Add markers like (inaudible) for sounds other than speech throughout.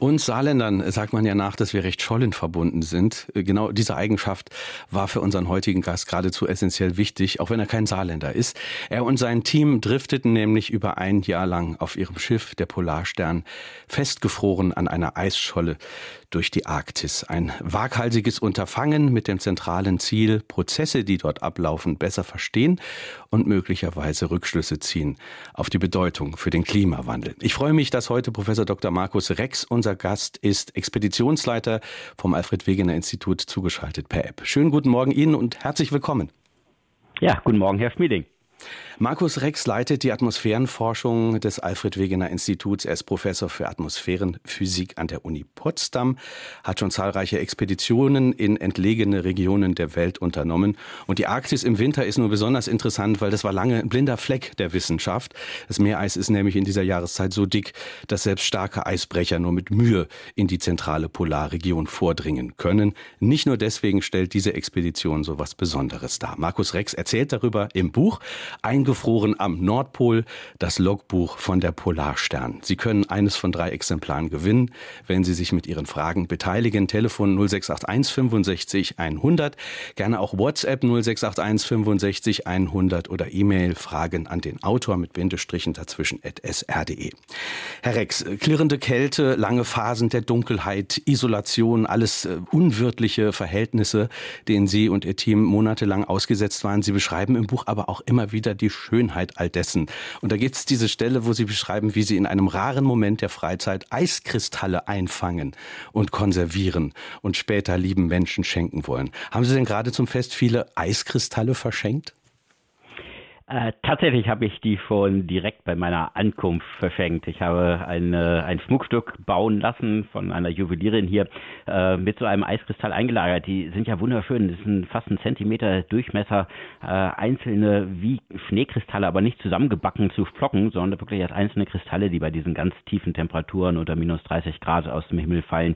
Uns Saarländern sagt man ja nach, dass wir recht schollen verbunden sind. Genau diese Eigenschaft war für unseren heutigen Gast geradezu essentiell wichtig, auch wenn er kein Saarländer ist. Er und sein Team drifteten nämlich über ein Jahr lang auf ihrem Schiff, der Polarstern, festgefroren an einer Eisscholle durch die Arktis. Ein waghalsiges Unterfangen mit dem zentralen Ziel, Prozesse, die dort ablaufen, besser verstehen und möglicherweise Rückschlüsse ziehen auf die Bedeutung für den Klimawandel. Ich freue mich, dass heute Professor Dr. Markus Rex unser Gast ist, Expeditionsleiter vom Alfred Wegener Institut, zugeschaltet per App. Schönen guten Morgen Ihnen und herzlich willkommen. Ja, guten Morgen, Herr Schmieding. Markus Rex leitet die Atmosphärenforschung des Alfred Wegener Instituts. Er ist Professor für Atmosphärenphysik an der Uni Potsdam, hat schon zahlreiche Expeditionen in entlegene Regionen der Welt unternommen. Und die Arktis im Winter ist nur besonders interessant, weil das war lange ein blinder Fleck der Wissenschaft. Das Meereis ist nämlich in dieser Jahreszeit so dick, dass selbst starke Eisbrecher nur mit Mühe in die zentrale Polarregion vordringen können. Nicht nur deswegen stellt diese Expedition so was Besonderes dar. Markus Rex erzählt darüber im Buch Eingefroren am Nordpol, das Logbuch von der Polarstern. Sie können eines von drei Exemplaren gewinnen, wenn Sie sich mit Ihren Fragen beteiligen. Telefon 0681 65 100, gerne auch WhatsApp 0681 65 100 oder E-Mail Fragen an den Autor mit Bindestrichen dazwischen at sr.de. Herr Rex, klirrende Kälte, lange Phasen der Dunkelheit, Isolation, alles äh, unwirtliche Verhältnisse, denen Sie und Ihr Team monatelang ausgesetzt waren. Sie beschreiben im Buch aber auch immer wieder wieder die Schönheit all dessen. Und da gibt es diese Stelle, wo Sie beschreiben, wie Sie in einem raren Moment der Freizeit Eiskristalle einfangen und konservieren und später lieben Menschen schenken wollen. Haben Sie denn gerade zum Fest viele Eiskristalle verschenkt? Äh, tatsächlich habe ich die schon direkt bei meiner Ankunft verschenkt. Ich habe eine, ein Schmuckstück bauen lassen von einer Juwelierin hier äh, mit so einem Eiskristall eingelagert. Die sind ja wunderschön. Das sind fast ein Zentimeter Durchmesser, äh, einzelne wie Schneekristalle, aber nicht zusammengebacken zu Flocken, sondern wirklich als einzelne Kristalle, die bei diesen ganz tiefen Temperaturen unter minus 30 Grad aus dem Himmel fallen.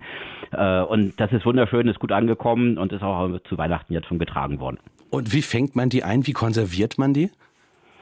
Äh, und das ist wunderschön, ist gut angekommen und ist auch zu Weihnachten jetzt schon getragen worden. Und wie fängt man die ein? Wie konserviert man die?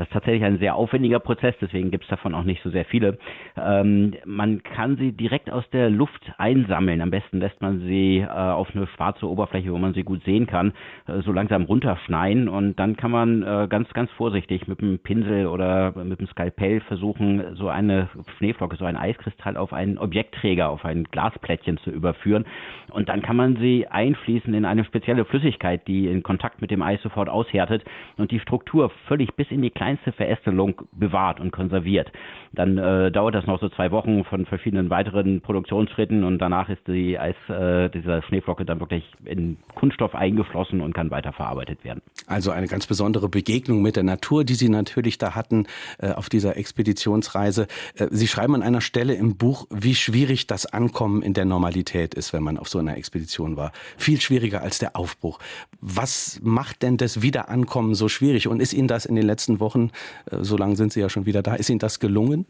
Das ist tatsächlich ein sehr aufwendiger Prozess, deswegen gibt es davon auch nicht so sehr viele. Ähm, man kann sie direkt aus der Luft einsammeln. Am besten lässt man sie äh, auf eine schwarze Oberfläche, wo man sie gut sehen kann, äh, so langsam runterschneien und dann kann man äh, ganz, ganz vorsichtig mit dem Pinsel oder mit dem Skalpell versuchen, so eine Schneeflocke, so ein Eiskristall auf einen Objektträger, auf ein Glasplättchen zu überführen. Und dann kann man sie einfließen in eine spezielle Flüssigkeit, die in Kontakt mit dem Eis sofort aushärtet und die Struktur völlig bis in die kleine kleinste Verästelung bewahrt und konserviert. Dann äh, dauert das noch so zwei Wochen von verschiedenen weiteren Produktionsschritten und danach ist die Eis, äh, dieser Schneeflocke dann wirklich in Kunststoff eingeflossen und kann weiterverarbeitet werden. Also eine ganz besondere Begegnung mit der Natur, die Sie natürlich da hatten äh, auf dieser Expeditionsreise. Äh, Sie schreiben an einer Stelle im Buch, wie schwierig das Ankommen in der Normalität ist, wenn man auf so einer Expedition war. Viel schwieriger als der Aufbruch. Was macht denn das Wiederankommen so schwierig? Und ist Ihnen das in den letzten Wochen Wochen, äh, so lange sind Sie ja schon wieder da. Ist Ihnen das gelungen?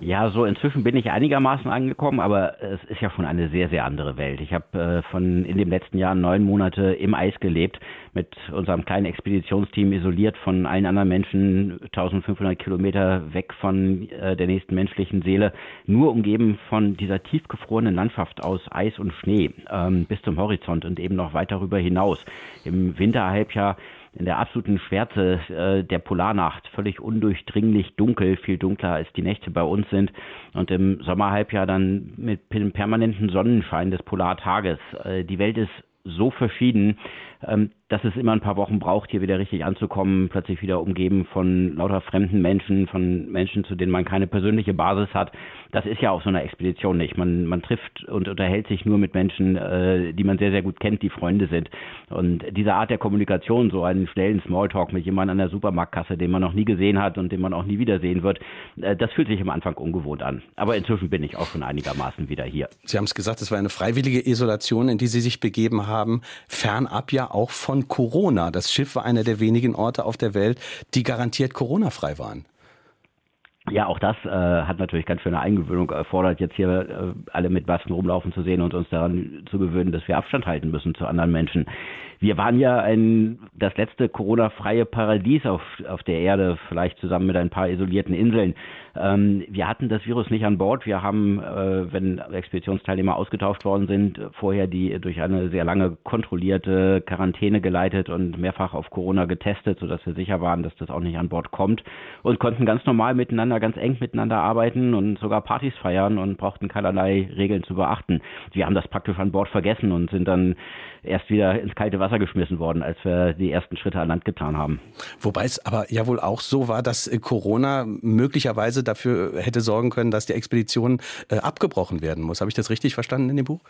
Ja, so inzwischen bin ich einigermaßen angekommen, aber es ist ja schon eine sehr, sehr andere Welt. Ich habe äh, von in den letzten Jahren neun Monate im Eis gelebt, mit unserem kleinen Expeditionsteam isoliert von allen anderen Menschen, 1500 Kilometer weg von äh, der nächsten menschlichen Seele, nur umgeben von dieser tiefgefrorenen Landschaft aus Eis und Schnee ähm, bis zum Horizont und eben noch weiter darüber hinaus. Im Winterhalbjahr in der absoluten Schwärze äh, der Polarnacht, völlig undurchdringlich dunkel, viel dunkler als die Nächte bei uns sind. Und im Sommerhalbjahr dann mit dem permanenten Sonnenschein des Polartages. Äh, die Welt ist so verschieden, ähm, dass es immer ein paar Wochen braucht, hier wieder richtig anzukommen, plötzlich wieder umgeben von lauter fremden Menschen, von Menschen, zu denen man keine persönliche Basis hat. Das ist ja auf so einer Expedition nicht. Man, man trifft und unterhält sich nur mit Menschen, äh, die man sehr, sehr gut kennt, die Freunde sind. Und diese Art der Kommunikation, so einen schnellen Smalltalk mit jemandem an der Supermarktkasse, den man noch nie gesehen hat und den man auch nie wiedersehen wird, äh, das fühlt sich am Anfang ungewohnt an. Aber inzwischen bin ich auch schon einigermaßen wieder hier. Sie haben es gesagt, es war eine freiwillige Isolation, in die Sie sich begeben haben, fernab ja auch von Corona. Das Schiff war einer der wenigen Orte auf der Welt, die garantiert Corona-frei waren. Ja, auch das äh, hat natürlich ganz schöne Eingewöhnung erfordert, jetzt hier äh, alle mit Masken rumlaufen zu sehen und uns daran zu gewöhnen, dass wir Abstand halten müssen zu anderen Menschen. Wir waren ja ein, das letzte Corona-freie Paradies auf, auf der Erde, vielleicht zusammen mit ein paar isolierten Inseln. Ähm, wir hatten das Virus nicht an Bord. Wir haben, äh, wenn Expeditionsteilnehmer ausgetauscht worden sind, vorher die durch eine sehr lange kontrollierte Quarantäne geleitet und mehrfach auf Corona getestet, sodass wir sicher waren, dass das auch nicht an Bord kommt und konnten ganz normal miteinander, ganz eng miteinander arbeiten und sogar Partys feiern und brauchten keinerlei Regeln zu beachten. Wir haben das praktisch an Bord vergessen und sind dann erst wieder ins kalte Wasser geschmissen worden, als wir die ersten Schritte an Land getan haben. Wobei es aber ja wohl auch so war, dass äh, Corona möglicherweise dafür hätte sorgen können, dass die Expedition äh, abgebrochen werden muss. Habe ich das richtig verstanden in dem Buch?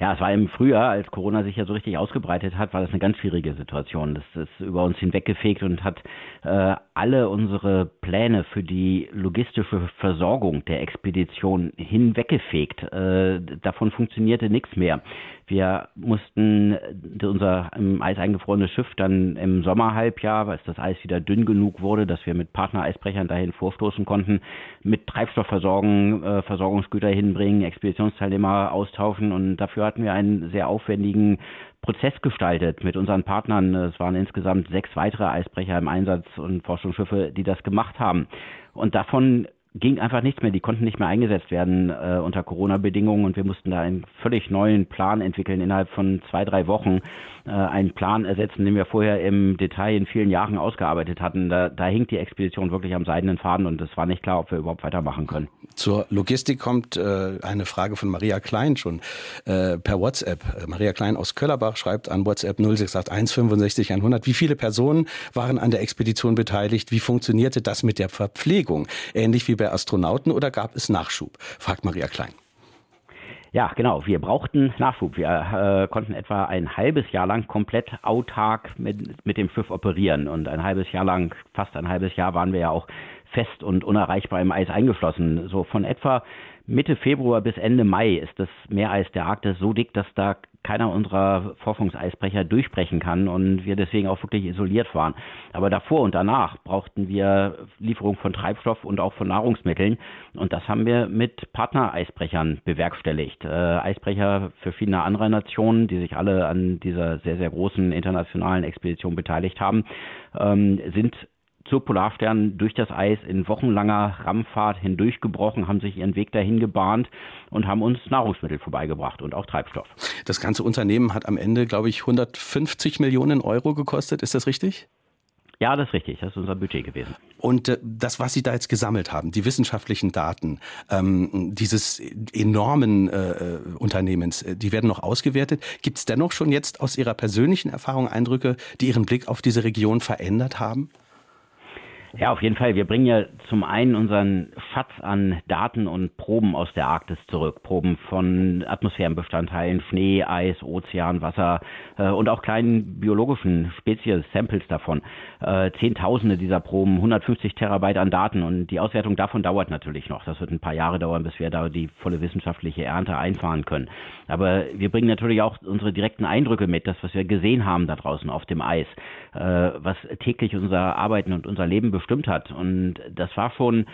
Ja, es war im Frühjahr, als Corona sich ja so richtig ausgebreitet hat, war das eine ganz schwierige Situation. Das ist über uns hinweggefegt und hat äh, alle unsere Pläne für die logistische Versorgung der Expedition hinweggefegt. Äh, davon funktionierte nichts mehr. Wir mussten unser im Eis eingefrorenes Schiff dann im Sommerhalbjahr, als das Eis wieder dünn genug wurde, dass wir mit Partnereisbrechern dahin vorstoßen konnten, mit Treibstoff versorgen, äh, Versorgungsgüter hinbringen, Expeditionsteilnehmer austauschen und dafür hatten wir einen sehr aufwendigen Prozess gestaltet mit unseren Partnern. Es waren insgesamt sechs weitere Eisbrecher im Einsatz und Forschungsschiffe, die das gemacht haben. Und davon ging einfach nichts mehr. Die konnten nicht mehr eingesetzt werden äh, unter Corona-Bedingungen und wir mussten da einen völlig neuen Plan entwickeln innerhalb von zwei, drei Wochen. Äh, einen Plan ersetzen, den wir vorher im Detail in vielen Jahren ausgearbeitet hatten. Da, da hinkt die Expedition wirklich am seidenen Faden und es war nicht klar, ob wir überhaupt weitermachen können. Zur Logistik kommt äh, eine Frage von Maria Klein schon äh, per WhatsApp. Maria Klein aus Köllerbach schreibt an WhatsApp 0681 65 100. Wie viele Personen waren an der Expedition beteiligt? Wie funktionierte das mit der Verpflegung? Ähnlich wie bei Astronauten oder gab es Nachschub? fragt Maria Klein. Ja, genau. Wir brauchten Nachschub. Wir äh, konnten etwa ein halbes Jahr lang komplett autark mit, mit dem Schiff operieren. Und ein halbes Jahr lang, fast ein halbes Jahr, waren wir ja auch fest und unerreichbar im Eis eingeschlossen. So von etwa Mitte Februar bis Ende Mai ist das Meereis der Arktis so dick, dass da keiner unserer Forschungseisbrecher durchbrechen kann und wir deswegen auch wirklich isoliert waren. Aber davor und danach brauchten wir Lieferung von Treibstoff und auch von Nahrungsmitteln und das haben wir mit Partnereisbrechern bewerkstelligt. Äh, Eisbrecher verschiedener anderer Nationen, die sich alle an dieser sehr, sehr großen internationalen Expedition beteiligt haben, ähm, sind zur Polarstern durch das Eis in wochenlanger Rammfahrt hindurchgebrochen, haben sich ihren Weg dahin gebahnt und haben uns Nahrungsmittel vorbeigebracht und auch Treibstoff. Das ganze Unternehmen hat am Ende, glaube ich, 150 Millionen Euro gekostet. Ist das richtig? Ja, das ist richtig. Das ist unser Budget gewesen. Und äh, das, was Sie da jetzt gesammelt haben, die wissenschaftlichen Daten ähm, dieses enormen äh, äh Unternehmens, äh, die werden noch ausgewertet. Gibt es dennoch schon jetzt aus Ihrer persönlichen Erfahrung Eindrücke, die Ihren Blick auf diese Region verändert haben? Ja, auf jeden Fall. Wir bringen ja zum einen unseren Schatz an Daten und Proben aus der Arktis zurück. Proben von Atmosphärenbestandteilen, Schnee, Eis, Ozean, Wasser äh, und auch kleinen biologischen Spezies, Samples davon. Äh, Zehntausende dieser Proben, 150 Terabyte an Daten und die Auswertung davon dauert natürlich noch. Das wird ein paar Jahre dauern, bis wir da die volle wissenschaftliche Ernte einfahren können. Aber wir bringen natürlich auch unsere direkten Eindrücke mit, das, was wir gesehen haben da draußen auf dem Eis, äh, was täglich unser Arbeiten und unser Leben bestimmt hat. Und das war schon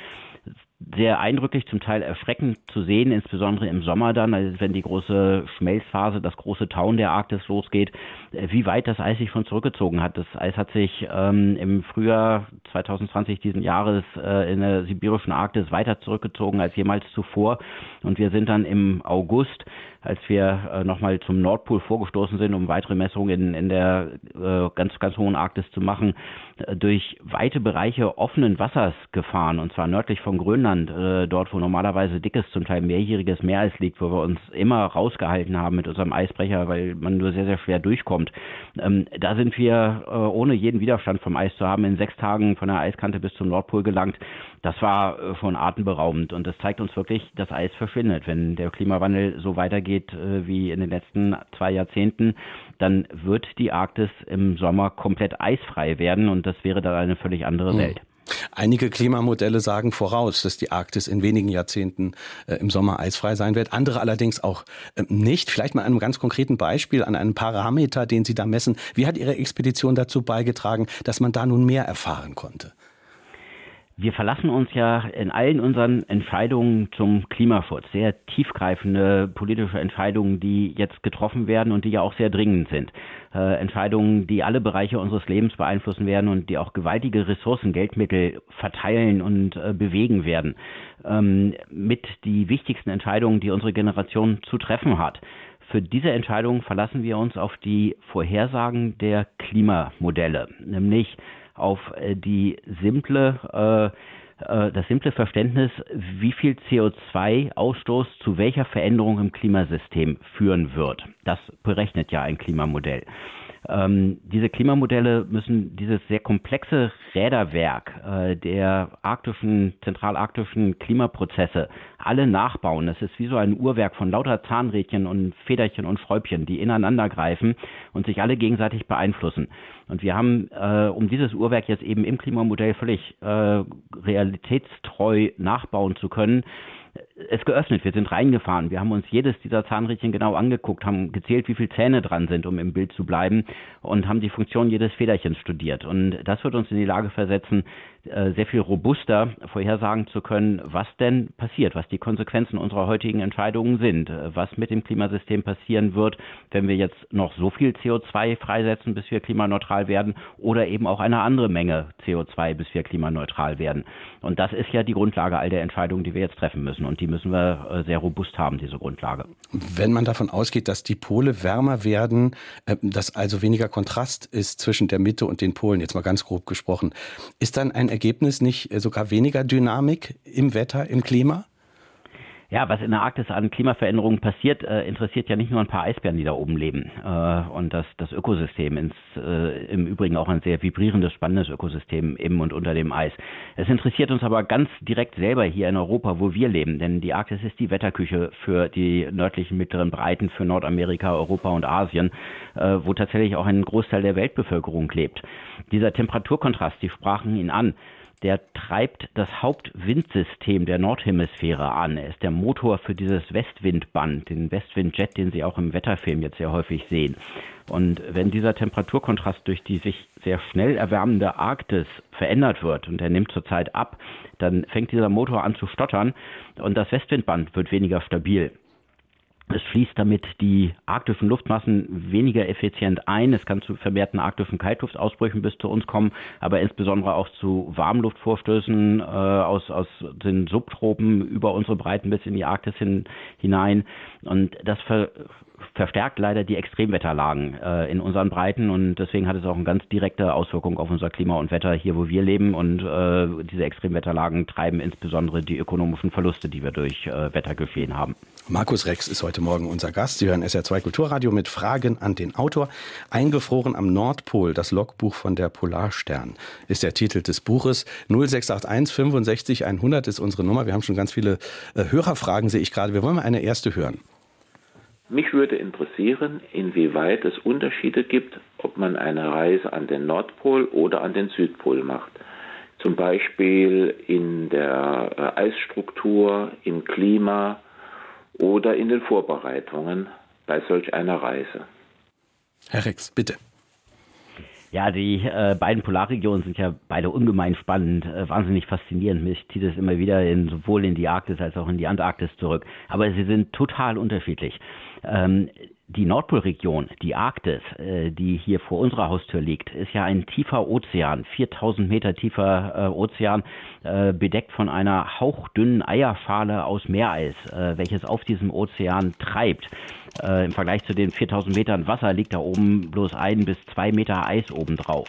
sehr eindrücklich, zum Teil erschreckend zu sehen, insbesondere im Sommer dann, also wenn die große Schmelzphase, das große Tauen der Arktis losgeht, äh, wie weit das Eis sich schon zurückgezogen hat. Das Eis hat sich ähm, im Frühjahr 2020 diesen Jahres äh, in der sibirischen Arktis weiter zurückgezogen als jemals zuvor. Und wir sind dann im August als wir äh, nochmal zum Nordpol vorgestoßen sind, um weitere Messungen in, in der äh, ganz, ganz hohen Arktis zu machen, äh, durch weite Bereiche offenen Wassers gefahren, und zwar nördlich von Grönland, äh, dort wo normalerweise dickes, zum Teil mehrjähriges Meereis liegt, wo wir uns immer rausgehalten haben mit unserem Eisbrecher, weil man nur sehr, sehr schwer durchkommt. Ähm, da sind wir, äh, ohne jeden Widerstand vom Eis zu haben, in sechs Tagen von der Eiskante bis zum Nordpol gelangt. Das war äh, schon atemberaubend und das zeigt uns wirklich, das Eis verschwindet. Wenn der Klimawandel so weitergeht, äh, wie in den letzten zwei Jahrzehnten, dann wird die Arktis im Sommer komplett eisfrei werden und das wäre dann eine völlig andere hm. Welt. Einige Klimamodelle sagen voraus, dass die Arktis in wenigen Jahrzehnten äh, im Sommer eisfrei sein wird, andere allerdings auch äh, nicht. Vielleicht mal einem ganz konkreten Beispiel an einem Parameter, den Sie da messen. Wie hat Ihre Expedition dazu beigetragen, dass man da nun mehr erfahren konnte? Wir verlassen uns ja in allen unseren Entscheidungen zum Klimaschutz, sehr tiefgreifende politische Entscheidungen, die jetzt getroffen werden und die ja auch sehr dringend sind. Äh, Entscheidungen, die alle Bereiche unseres Lebens beeinflussen werden und die auch gewaltige Ressourcen, Geldmittel verteilen und äh, bewegen werden. Ähm, mit die wichtigsten Entscheidungen, die unsere Generation zu treffen hat. Für diese Entscheidungen verlassen wir uns auf die Vorhersagen der Klimamodelle, nämlich auf äh, die simple äh, äh, das simple Verständnis, wie viel CO2-Ausstoß zu welcher Veränderung im Klimasystem führen wird. Das berechnet ja ein Klimamodell. Ähm, diese Klimamodelle müssen dieses sehr komplexe Räderwerk äh, der arktischen, zentralarktischen Klimaprozesse alle nachbauen. Das ist wie so ein Uhrwerk von lauter Zahnrädchen und Federchen und Schräubchen, die ineinander greifen und sich alle gegenseitig beeinflussen. Und wir haben, äh, um dieses Uhrwerk jetzt eben im Klimamodell völlig äh, realitätstreu nachbauen zu können, es geöffnet. Wir sind reingefahren. Wir haben uns jedes dieser Zahnrädchen genau angeguckt, haben gezählt, wie viele Zähne dran sind, um im Bild zu bleiben und haben die Funktion jedes Federchens studiert. Und das wird uns in die Lage versetzen, äh, sehr viel robuster vorhersagen zu können, was denn passiert, was die Konsequenzen unserer heutigen Entscheidungen sind, äh, was mit dem Klimasystem passieren wird, wenn wir jetzt noch so viel CO2 freisetzen, bis wir klimaneutral werden, oder eben auch eine andere Menge CO2, bis wir klimaneutral werden. Und das ist ja die Grundlage all der Entscheidungen, die wir jetzt treffen müssen. Und die müssen wir äh, sehr robust haben, diese Grundlage. Wenn man davon ausgeht, dass die Pole wärmer werden, dass also weniger Kontrast ist zwischen der Mitte und den Polen, jetzt mal ganz grob gesprochen, ist dann ein Ergebnis nicht äh, sogar weniger Dynamik im Wetter, im Klima? Ja, was in der Arktis an Klimaveränderungen passiert, äh, interessiert ja nicht nur ein paar Eisbären, die da oben leben. Äh, und das, das Ökosystem, ins, äh, im Übrigen auch ein sehr vibrierendes, spannendes Ökosystem im und unter dem Eis. Es interessiert uns aber ganz direkt selber hier in Europa, wo wir leben. Denn die Arktis ist die Wetterküche für die nördlichen mittleren Breiten, für Nordamerika, Europa und Asien, äh, wo tatsächlich auch ein Großteil der Weltbevölkerung lebt. Dieser Temperaturkontrast, die sprachen ihn an, der treibt das Hauptwindsystem der Nordhemisphäre an. Er ist der Motor für dieses Westwindband, den Westwindjet, den Sie auch im Wetterfilm jetzt sehr häufig sehen. Und wenn dieser Temperaturkontrast durch die sich sehr schnell erwärmende Arktis verändert wird und er nimmt zurzeit ab, dann fängt dieser Motor an zu stottern und das Westwindband wird weniger stabil. Es fließt damit die arktischen Luftmassen weniger effizient ein. Es kann zu vermehrten arktischen Kaltluftausbrüchen bis zu uns kommen, aber insbesondere auch zu Warmluftvorstößen äh, aus, aus den Subtropen über unsere Breiten bis in die Arktis hin, hinein. Und das ver verstärkt leider die Extremwetterlagen äh, in unseren Breiten und deswegen hat es auch eine ganz direkte Auswirkung auf unser Klima und Wetter hier, wo wir leben und äh, diese Extremwetterlagen treiben insbesondere die ökonomischen Verluste, die wir durch äh, Wettergeschehen haben. Markus Rex ist heute Morgen unser Gast. Sie hören SR2 Kulturradio mit Fragen an den Autor. Eingefroren am Nordpol, das Logbuch von der Polarstern ist der Titel des Buches. 0681 65 100 ist unsere Nummer. Wir haben schon ganz viele äh, Hörerfragen, sehe ich gerade. Wir wollen mal eine erste hören. Mich würde interessieren, inwieweit es Unterschiede gibt, ob man eine Reise an den Nordpol oder an den Südpol macht. Zum Beispiel in der äh, Eisstruktur, im Klima oder in den Vorbereitungen bei solch einer Reise. Herr Rex, bitte. Ja, die äh, beiden Polarregionen sind ja beide ungemein spannend, äh, wahnsinnig faszinierend. Mich zieht es immer wieder in, sowohl in die Arktis als auch in die Antarktis zurück. Aber sie sind total unterschiedlich. Ähm, die Nordpolregion, die Arktis, äh, die hier vor unserer Haustür liegt, ist ja ein tiefer Ozean, 4000 Meter tiefer äh, Ozean, äh, bedeckt von einer hauchdünnen Eierschale aus Meereis, äh, welches auf diesem Ozean treibt. Äh, Im Vergleich zu den 4000 Metern Wasser liegt da oben bloß ein bis zwei Meter Eis obendrauf.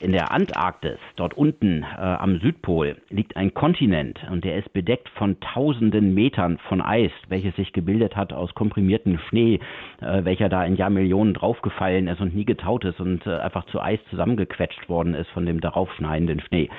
In der Antarktis, dort unten äh, am Südpol, liegt ein Kontinent und der ist bedeckt von tausenden Metern von Eis, welches sich gebildet hat aus komprimiertem Schnee, äh, welcher da in Jahrmillionen draufgefallen ist und nie getaut ist und äh, einfach zu Eis zusammengequetscht worden ist von dem darauf schneidenden Schnee.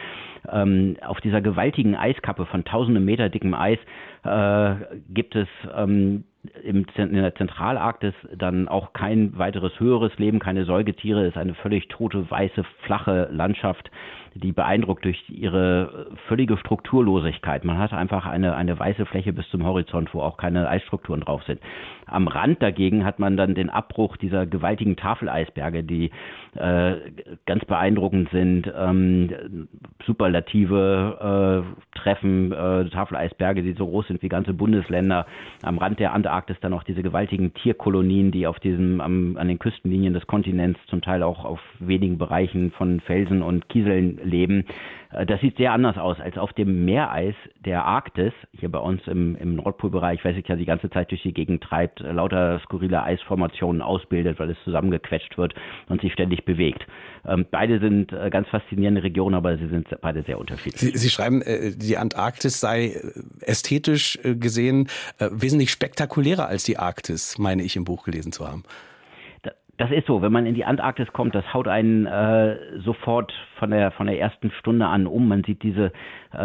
Ähm, auf dieser gewaltigen Eiskappe von tausenden Meter dickem Eis äh, gibt es ähm, im, in der Zentralarktis dann auch kein weiteres höheres Leben, keine Säugetiere, ist eine völlig tote, weiße, flache Landschaft die beeindruckt durch ihre völlige Strukturlosigkeit. Man hat einfach eine, eine weiße Fläche bis zum Horizont, wo auch keine Eisstrukturen drauf sind. Am Rand dagegen hat man dann den Abbruch dieser gewaltigen Tafeleisberge, die äh, ganz beeindruckend sind. Ähm, superlative äh, Treffen, äh, Tafeleisberge, die so groß sind wie ganze Bundesländer. Am Rand der Antarktis dann auch diese gewaltigen Tierkolonien, die auf diesem, am, an den Küstenlinien des Kontinents zum Teil auch auf wenigen Bereichen von Felsen und Kieseln leben. Äh, das sieht sehr anders aus als auf dem Meereis der Arktis, hier bei uns im, im Nordpolbereich, weil sich ja die ganze Zeit durch die Gegend treibt, äh, lauter skurrile Eisformationen ausbildet, weil es zusammengequetscht wird und sich ständig bewegt. Ähm, beide sind äh, ganz faszinierende Regionen, aber sie sind beide sehr unterschiedlich. Sie, sie schreiben, die Antarktis sei ästhetisch gesehen wesentlich spektakulärer als die Arktis, meine ich im Buch gelesen zu haben. Das ist so, wenn man in die Antarktis kommt, das haut einen äh, sofort von der von der ersten Stunde an um. Man sieht diese äh,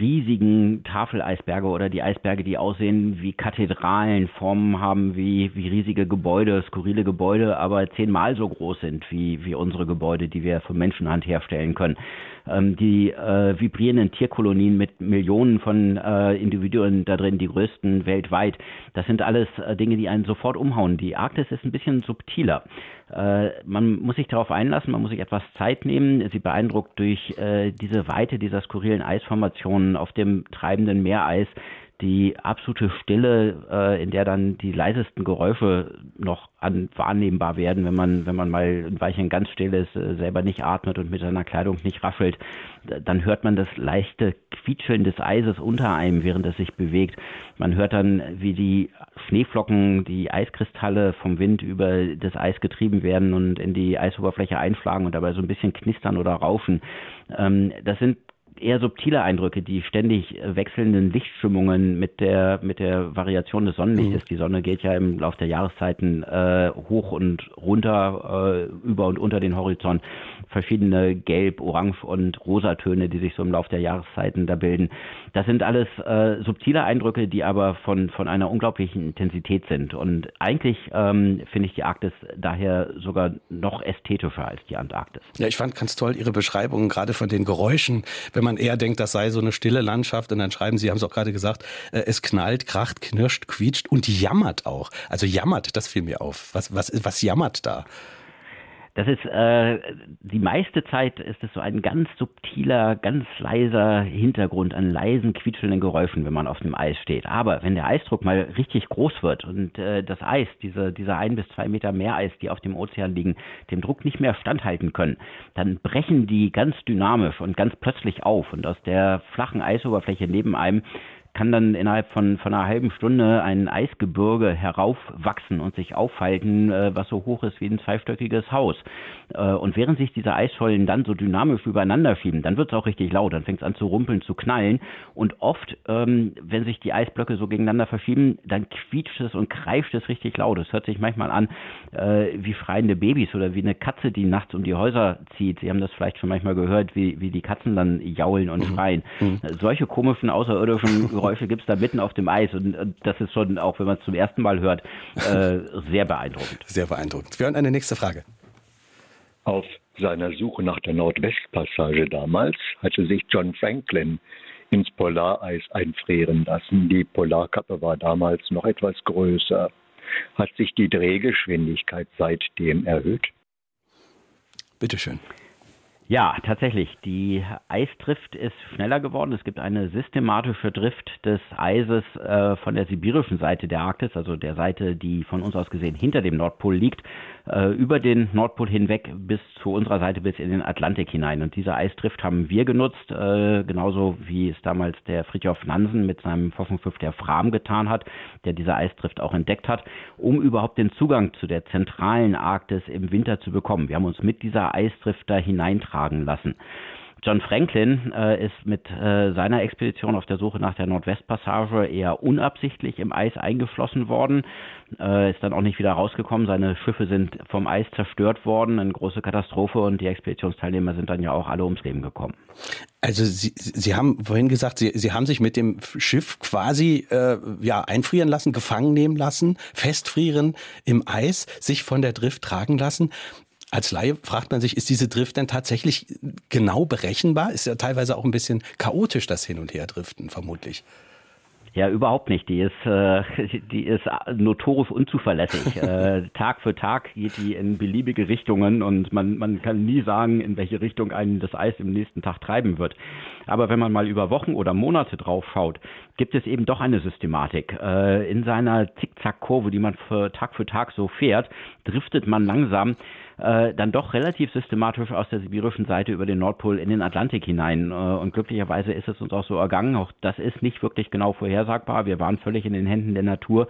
riesigen Tafeleisberge oder die Eisberge, die aussehen wie Kathedralen, Formen haben wie wie riesige Gebäude, skurrile Gebäude, aber zehnmal so groß sind wie wie unsere Gebäude, die wir von Menschenhand herstellen können ähm, die äh, vibrierenden Tierkolonien mit Millionen von äh, Individuen da drin, die größten weltweit. Das sind alles äh, Dinge, die einen sofort umhauen. Die Arktis ist ein bisschen subtiler. Äh, man muss sich darauf einlassen, man muss sich etwas Zeit nehmen. Sie beeindruckt durch äh, diese Weite dieser skurrilen Eisformationen auf dem treibenden Meereis die absolute Stille, äh, in der dann die leisesten Geräusche noch an, wahrnehmbar werden, wenn man, wenn man mal ein Weilchen ganz still ist, äh, selber nicht atmet und mit seiner Kleidung nicht raschelt, dann hört man das leichte Quietscheln des Eises unter einem, während es sich bewegt. Man hört dann, wie die Schneeflocken, die Eiskristalle vom Wind über das Eis getrieben werden und in die Eisoberfläche einschlagen und dabei so ein bisschen knistern oder rauschen. Ähm, das sind eher subtile Eindrücke, die ständig wechselnden Lichtstimmungen mit der mit der Variation des Sonnenlichtes. Mhm. Die Sonne geht ja im Laufe der Jahreszeiten äh, hoch und runter äh, über und unter den Horizont. Verschiedene Gelb, Orange und Rosatöne, die sich so im Laufe der Jahreszeiten da bilden. Das sind alles äh, subtile Eindrücke, die aber von von einer unglaublichen Intensität sind. Und eigentlich ähm, finde ich die Arktis daher sogar noch ästhetischer als die Antarktis. Ja, ich fand ganz toll Ihre Beschreibung gerade von den Geräuschen, wenn man eher denkt, das sei so eine stille Landschaft und dann schreiben Sie, haben es auch gerade gesagt, äh, es knallt, kracht, knirscht, quietscht und jammert auch. Also jammert, das fiel mir auf. Was, was, was jammert da? Das ist äh, die meiste Zeit ist es so ein ganz subtiler, ganz leiser Hintergrund an leisen, quietschenden Geräuschen, wenn man auf dem Eis steht. Aber wenn der Eisdruck mal richtig groß wird und äh, das Eis, diese, diese ein bis zwei Meter Meereis, die auf dem Ozean liegen, dem Druck nicht mehr standhalten können, dann brechen die ganz dynamisch und ganz plötzlich auf und aus der flachen Eisoberfläche neben einem kann dann innerhalb von, von einer halben Stunde ein Eisgebirge heraufwachsen und sich aufhalten, äh, was so hoch ist wie ein zweistöckiges Haus. Äh, und während sich diese Eisschollen dann so dynamisch übereinander schieben, dann wird es auch richtig laut, dann fängt es an zu rumpeln, zu knallen. Und oft, ähm, wenn sich die Eisblöcke so gegeneinander verschieben, dann quietscht es und kreischt es richtig laut. Es hört sich manchmal an äh, wie schreiende Babys oder wie eine Katze, die nachts um die Häuser zieht. Sie haben das vielleicht schon manchmal gehört, wie, wie die Katzen dann jaulen und mhm. schreien. Mhm. Solche komischen außerirdischen Geräusche (laughs) gibt es da mitten auf dem Eis und, und das ist schon, auch wenn man es zum ersten Mal hört, äh, sehr beeindruckend. (laughs) Sehr beeindruckend. Wir hören eine nächste Frage. Auf seiner Suche nach der Nordwestpassage damals hatte sich John Franklin ins Polareis einfrieren lassen. Die Polarkappe war damals noch etwas größer. Hat sich die Drehgeschwindigkeit seitdem erhöht? Bitte schön. Ja, tatsächlich. Die Eisdrift ist schneller geworden. Es gibt eine systematische Drift des Eises äh, von der sibirischen Seite der Arktis, also der Seite, die von uns aus gesehen hinter dem Nordpol liegt, äh, über den Nordpol hinweg bis zu unserer Seite bis in den Atlantik hinein. Und diese Eisdrift haben wir genutzt, äh, genauso wie es damals der Fritjof Nansen mit seinem Forschungsschiff der Fram getan hat, der diese Eisdrift auch entdeckt hat, um überhaupt den Zugang zu der zentralen Arktis im Winter zu bekommen. Wir haben uns mit dieser Eisdrift da hineintragen tragen lassen. John Franklin äh, ist mit äh, seiner Expedition auf der Suche nach der Nordwestpassage eher unabsichtlich im Eis eingeflossen worden, äh, ist dann auch nicht wieder rausgekommen. Seine Schiffe sind vom Eis zerstört worden, eine große Katastrophe und die Expeditionsteilnehmer sind dann ja auch alle ums Leben gekommen. Also Sie, Sie haben vorhin gesagt, Sie, Sie haben sich mit dem Schiff quasi äh, ja einfrieren lassen, gefangen nehmen lassen, festfrieren im Eis, sich von der Drift tragen lassen. Als Laie fragt man sich, ist diese Drift denn tatsächlich genau berechenbar? Ist ja teilweise auch ein bisschen chaotisch, das Hin- und Herdriften, vermutlich. Ja, überhaupt nicht. Die ist, äh, (laughs) die ist notorisch unzuverlässig. (laughs) äh, Tag für Tag geht die in beliebige Richtungen und man, man kann nie sagen, in welche Richtung einen das Eis im nächsten Tag treiben wird. Aber wenn man mal über Wochen oder Monate drauf schaut, gibt es eben doch eine Systematik. Äh, in seiner Zickzack-Kurve, die man für Tag für Tag so fährt, driftet man langsam äh, dann doch relativ systematisch aus der sibirischen Seite über den Nordpol in den Atlantik hinein. Äh, und glücklicherweise ist es uns auch so ergangen. Auch das ist nicht wirklich genau vorhersagbar. Wir waren völlig in den Händen der Natur.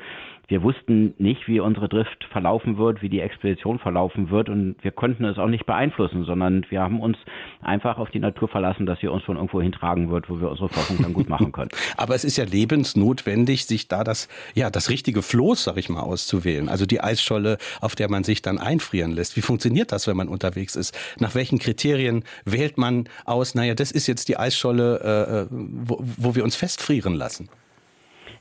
Wir wussten nicht, wie unsere Drift verlaufen wird, wie die Expedition verlaufen wird und wir konnten es auch nicht beeinflussen, sondern wir haben uns einfach auf die Natur verlassen, dass sie uns schon irgendwo hintragen wird, wo wir unsere Forschung dann gut machen können. (laughs) Aber es ist ja lebensnotwendig, sich da das, ja, das richtige Floß, sag ich mal, auszuwählen. Also die Eisscholle, auf der man sich dann einfrieren lässt. Wie funktioniert das, wenn man unterwegs ist? Nach welchen Kriterien wählt man aus, naja, das ist jetzt die Eisscholle, äh, äh wo, wo wir uns festfrieren lassen?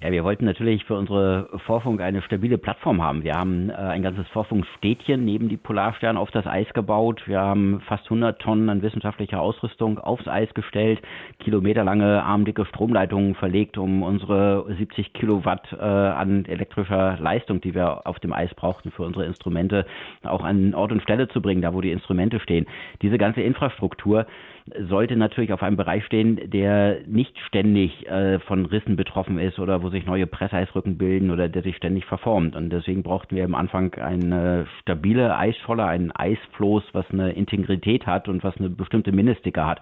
Ja, wir wollten natürlich für unsere Forschung eine stabile Plattform haben. Wir haben äh, ein ganzes Forschungsstädtchen neben die Polarstern auf das Eis gebaut. Wir haben fast 100 Tonnen an wissenschaftlicher Ausrüstung aufs Eis gestellt, kilometerlange armdicke Stromleitungen verlegt, um unsere 70 Kilowatt äh, an elektrischer Leistung, die wir auf dem Eis brauchten für unsere Instrumente, auch an Ort und Stelle zu bringen, da wo die Instrumente stehen. Diese ganze Infrastruktur sollte natürlich auf einem Bereich stehen, der nicht ständig äh, von Rissen betroffen ist oder wo sich neue Presseisrücken bilden oder der sich ständig verformt. Und deswegen brauchten wir am Anfang eine stabile Eisscholle, einen Eisfloß, was eine Integrität hat und was eine bestimmte Mindestdicke hat.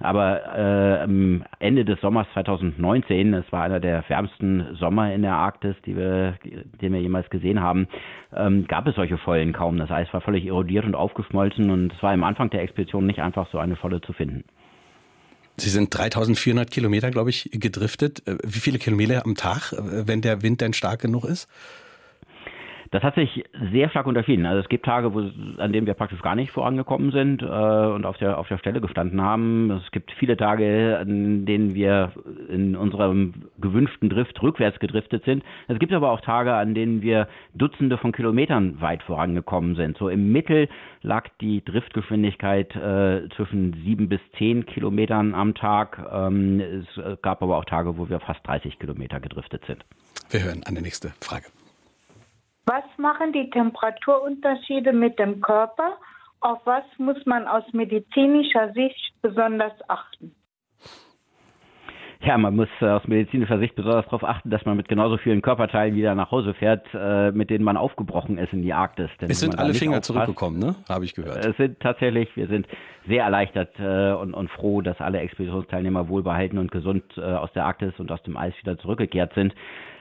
Aber äh, Ende des Sommers 2019, es war einer der wärmsten Sommer in der Arktis, die wir, den wir jemals gesehen haben, ähm, gab es solche Schollen kaum. Das Eis war völlig erodiert und aufgeschmolzen und es war am Anfang der Expedition nicht einfach, so eine Scholle zu finden. Sie sind 3400 Kilometer, glaube ich, gedriftet. Äh, wie viele Kilometer am Tag, äh, wenn der Wind denn stark genug ist? Das hat sich sehr stark unterschieden. Also es gibt Tage, wo, an denen wir praktisch gar nicht vorangekommen sind äh, und auf der, auf der Stelle gestanden haben. Es gibt viele Tage, an denen wir in unserem gewünschten Drift rückwärts gedriftet sind. Es gibt aber auch Tage, an denen wir Dutzende von Kilometern weit vorangekommen sind. So im Mittel lag die Driftgeschwindigkeit äh, zwischen sieben bis zehn Kilometern am Tag. Ähm, es gab aber auch Tage, wo wir fast 30 Kilometer gedriftet sind. Wir hören an die nächste Frage. Was machen die Temperaturunterschiede mit dem Körper? Auf was muss man aus medizinischer Sicht besonders achten? Ja, man muss äh, aus medizinischer Sicht besonders darauf achten, dass man mit genauso vielen Körperteilen wieder nach Hause fährt, äh, mit denen man aufgebrochen ist in die Arktis. Denn es sind alle Finger aufpasst, zurückgekommen, ne? Habe ich gehört. Es sind tatsächlich, wir sind sehr erleichtert äh, und, und froh, dass alle Expeditionsteilnehmer wohlbehalten und gesund äh, aus der Arktis und aus dem Eis wieder zurückgekehrt sind.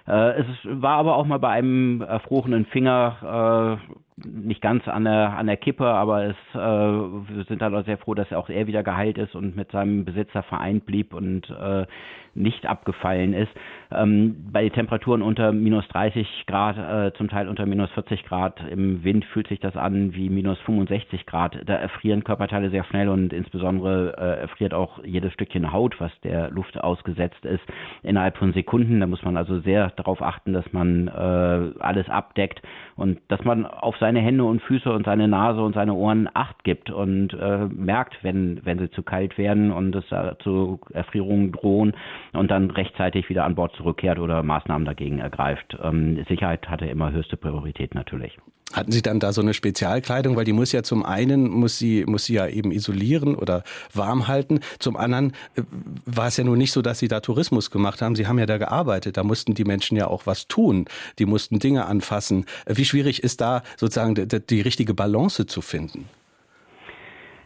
Äh, es war aber auch mal bei einem erfrorenen Finger äh, nicht ganz an der, an der Kippe, aber es, äh, wir sind halt auch sehr froh, dass auch er wieder geheilt ist und mit seinem Besitzer vereint blieb und äh, nicht abgefallen ist. Ähm, bei Temperaturen unter minus 30 Grad, äh, zum Teil unter minus 40 Grad im Wind fühlt sich das an wie minus 65 Grad. Da erfrieren Körperteile sehr schnell und insbesondere äh, erfriert auch jedes Stückchen Haut, was der Luft ausgesetzt ist, innerhalb von Sekunden. Da muss man also sehr darauf achten, dass man äh, alles abdeckt und dass man auf seine Hände und Füße und seine Nase und seine Ohren Acht gibt und äh, merkt, wenn, wenn sie zu kalt werden und es zu Erfrierungen drohen und dann rechtzeitig wieder an Bord zurückkehrt oder Maßnahmen dagegen ergreift. Ähm, Sicherheit hatte immer höchste Priorität natürlich. Hatten Sie dann da so eine Spezialkleidung, weil die muss ja zum einen muss sie muss sie ja eben isolieren oder warm halten, zum anderen äh, war es ja nun nicht so, dass Sie da Tourismus gemacht haben. Sie haben ja da gearbeitet, da mussten die Menschen ja auch was tun, die mussten Dinge anfassen. Wie schwierig ist da sozusagen die, die richtige Balance zu finden?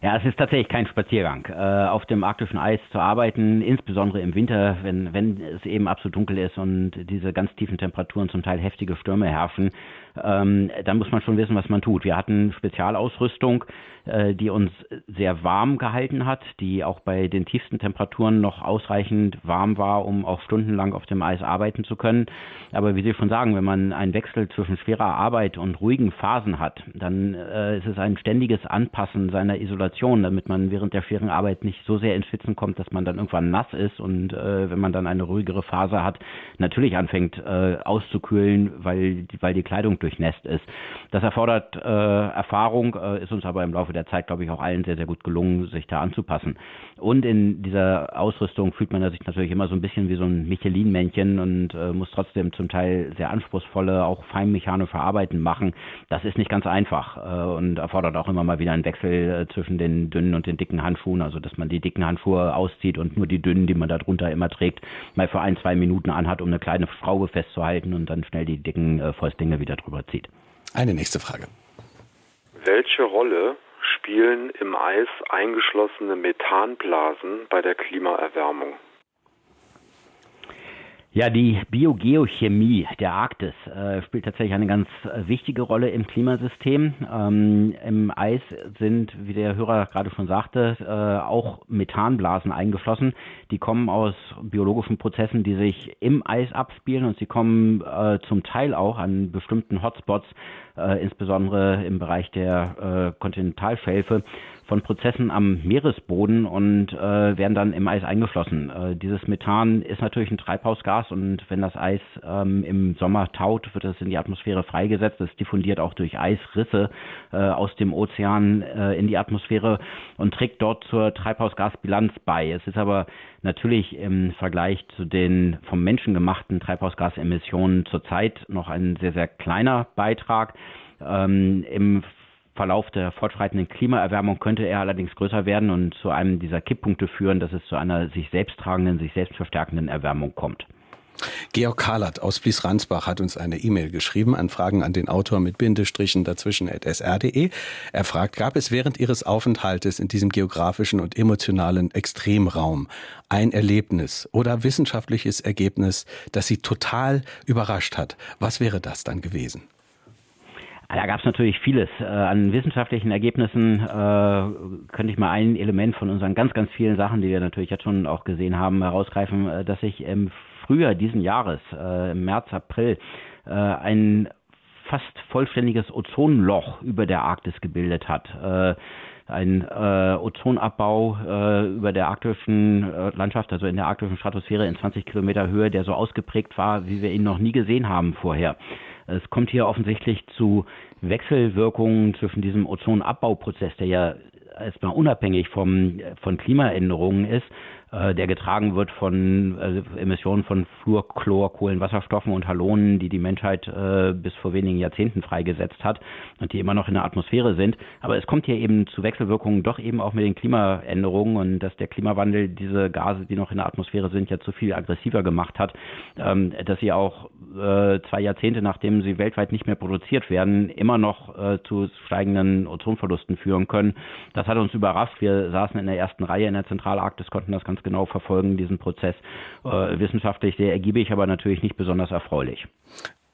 Ja, es ist tatsächlich kein Spaziergang. Äh, auf dem arktischen Eis zu arbeiten, insbesondere im Winter, wenn, wenn es eben absolut dunkel ist und diese ganz tiefen Temperaturen, zum Teil heftige Stürme herrschen, ähm, dann muss man schon wissen, was man tut. Wir hatten Spezialausrüstung, äh, die uns sehr warm gehalten hat, die auch bei den tiefsten Temperaturen noch ausreichend warm war, um auch stundenlang auf dem Eis arbeiten zu können. Aber wie Sie schon sagen, wenn man einen Wechsel zwischen schwerer Arbeit und ruhigen Phasen hat, dann äh, ist es ein ständiges Anpassen seiner Isolation, damit man während der schweren Arbeit nicht so sehr ins Schwitzen kommt, dass man dann irgendwann nass ist und äh, wenn man dann eine ruhigere Phase hat, natürlich anfängt äh, auszukühlen, weil, weil die Kleidung durchnässt ist. Das erfordert äh, Erfahrung, äh, ist uns aber im Laufe der Zeit, glaube ich, auch allen sehr, sehr gut gelungen, sich da anzupassen. Und in dieser Ausrüstung fühlt man sich natürlich immer so ein bisschen wie so ein Michelin-Männchen und äh, muss trotzdem zum Teil sehr anspruchsvolle, auch feinmechanische Arbeiten machen. Das ist nicht ganz einfach äh, und erfordert auch immer mal wieder einen Wechsel äh, zwischen den dünnen und den dicken Handschuhen, also dass man die dicken Handschuhe auszieht und nur die dünnen, die man darunter immer trägt, mal für ein, zwei Minuten anhat, um eine kleine Schraube festzuhalten und dann schnell die dicken äh, Fäustlinge wieder drüber zieht. Eine nächste Frage. Welche Rolle spielen im Eis eingeschlossene Methanblasen bei der Klimaerwärmung? Ja, die Biogeochemie der Arktis äh, spielt tatsächlich eine ganz äh, wichtige Rolle im Klimasystem. Ähm, Im Eis sind, wie der Hörer gerade schon sagte, äh, auch Methanblasen eingeschlossen. Die kommen aus biologischen Prozessen, die sich im Eis abspielen und sie kommen äh, zum Teil auch an bestimmten Hotspots, äh, insbesondere im Bereich der äh, Kontinentalschelfe, von Prozessen am Meeresboden und äh, werden dann im Eis eingeschlossen. Äh, dieses Methan ist natürlich ein Treibhausgas und wenn das Eis ähm, im Sommer taut, wird es in die Atmosphäre freigesetzt. Es diffundiert auch durch Eisrisse äh, aus dem Ozean äh, in die Atmosphäre und trägt dort zur Treibhausgasbilanz bei. Es ist aber natürlich im Vergleich zu den vom Menschen gemachten Treibhausgasemissionen zurzeit noch ein sehr, sehr kleiner Beitrag. Ähm, Im Verlauf der fortschreitenden Klimaerwärmung könnte er allerdings größer werden und zu einem dieser Kipppunkte führen, dass es zu einer sich selbst tragenden, sich selbst verstärkenden Erwärmung kommt. Georg Karlert aus Blies-Ransbach hat uns eine E-Mail geschrieben an Fragen an den Autor mit Bindestrichen dazwischen at sr.de. Er fragt, gab es während Ihres Aufenthaltes in diesem geografischen und emotionalen Extremraum ein Erlebnis oder wissenschaftliches Ergebnis, das Sie total überrascht hat? Was wäre das dann gewesen? Da gab es natürlich vieles. Äh, an wissenschaftlichen Ergebnissen äh, könnte ich mal ein Element von unseren ganz, ganz vielen Sachen, die wir natürlich jetzt schon auch gesehen haben, herausgreifen, äh, dass sich im Frühjahr diesen Jahres, äh, im März, April, äh, ein fast vollständiges Ozonloch über der Arktis gebildet hat. Äh, ein äh, Ozonabbau äh, über der arktischen äh, Landschaft, also in der arktischen Stratosphäre in 20 Kilometer Höhe, der so ausgeprägt war, wie wir ihn noch nie gesehen haben vorher. Es kommt hier offensichtlich zu Wechselwirkungen zwischen diesem Ozonabbauprozess, der ja erstmal unabhängig vom, von Klimaänderungen ist, äh, der getragen wird von äh, Emissionen von Fluor, Chlor, Kohlenwasserstoffen und Halonen, die die Menschheit äh, bis vor wenigen Jahrzehnten freigesetzt hat und die immer noch in der Atmosphäre sind. Aber es kommt hier eben zu Wechselwirkungen doch eben auch mit den Klimaänderungen und dass der Klimawandel diese Gase, die noch in der Atmosphäre sind, ja zu viel aggressiver gemacht hat, ähm, dass sie auch äh, zwei Jahrzehnte nachdem sie weltweit nicht mehr produziert werden, immer noch äh, zu steigenden Ozonverlusten führen können. Das hat uns überrascht. Wir saßen in der ersten Reihe in der Zentralarktis, konnten das ganz genau verfolgen, diesen Prozess. Äh, wissenschaftlich sehr ergiebig, aber natürlich nicht besonders erfreulich.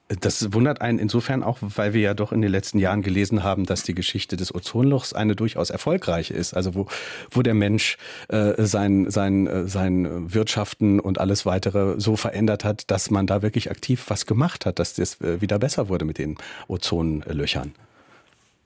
Das wundert einen insofern auch, weil wir ja doch in den letzten Jahren gelesen haben, dass die Geschichte des Ozonlochs eine durchaus erfolgreiche ist. Also wo, wo der Mensch äh, sein, sein, äh, sein Wirtschaften und alles weitere so verändert hat, dass man da wirklich aktiv was gemacht hat, dass das äh, wieder besser wurde mit den Ozonlöchern.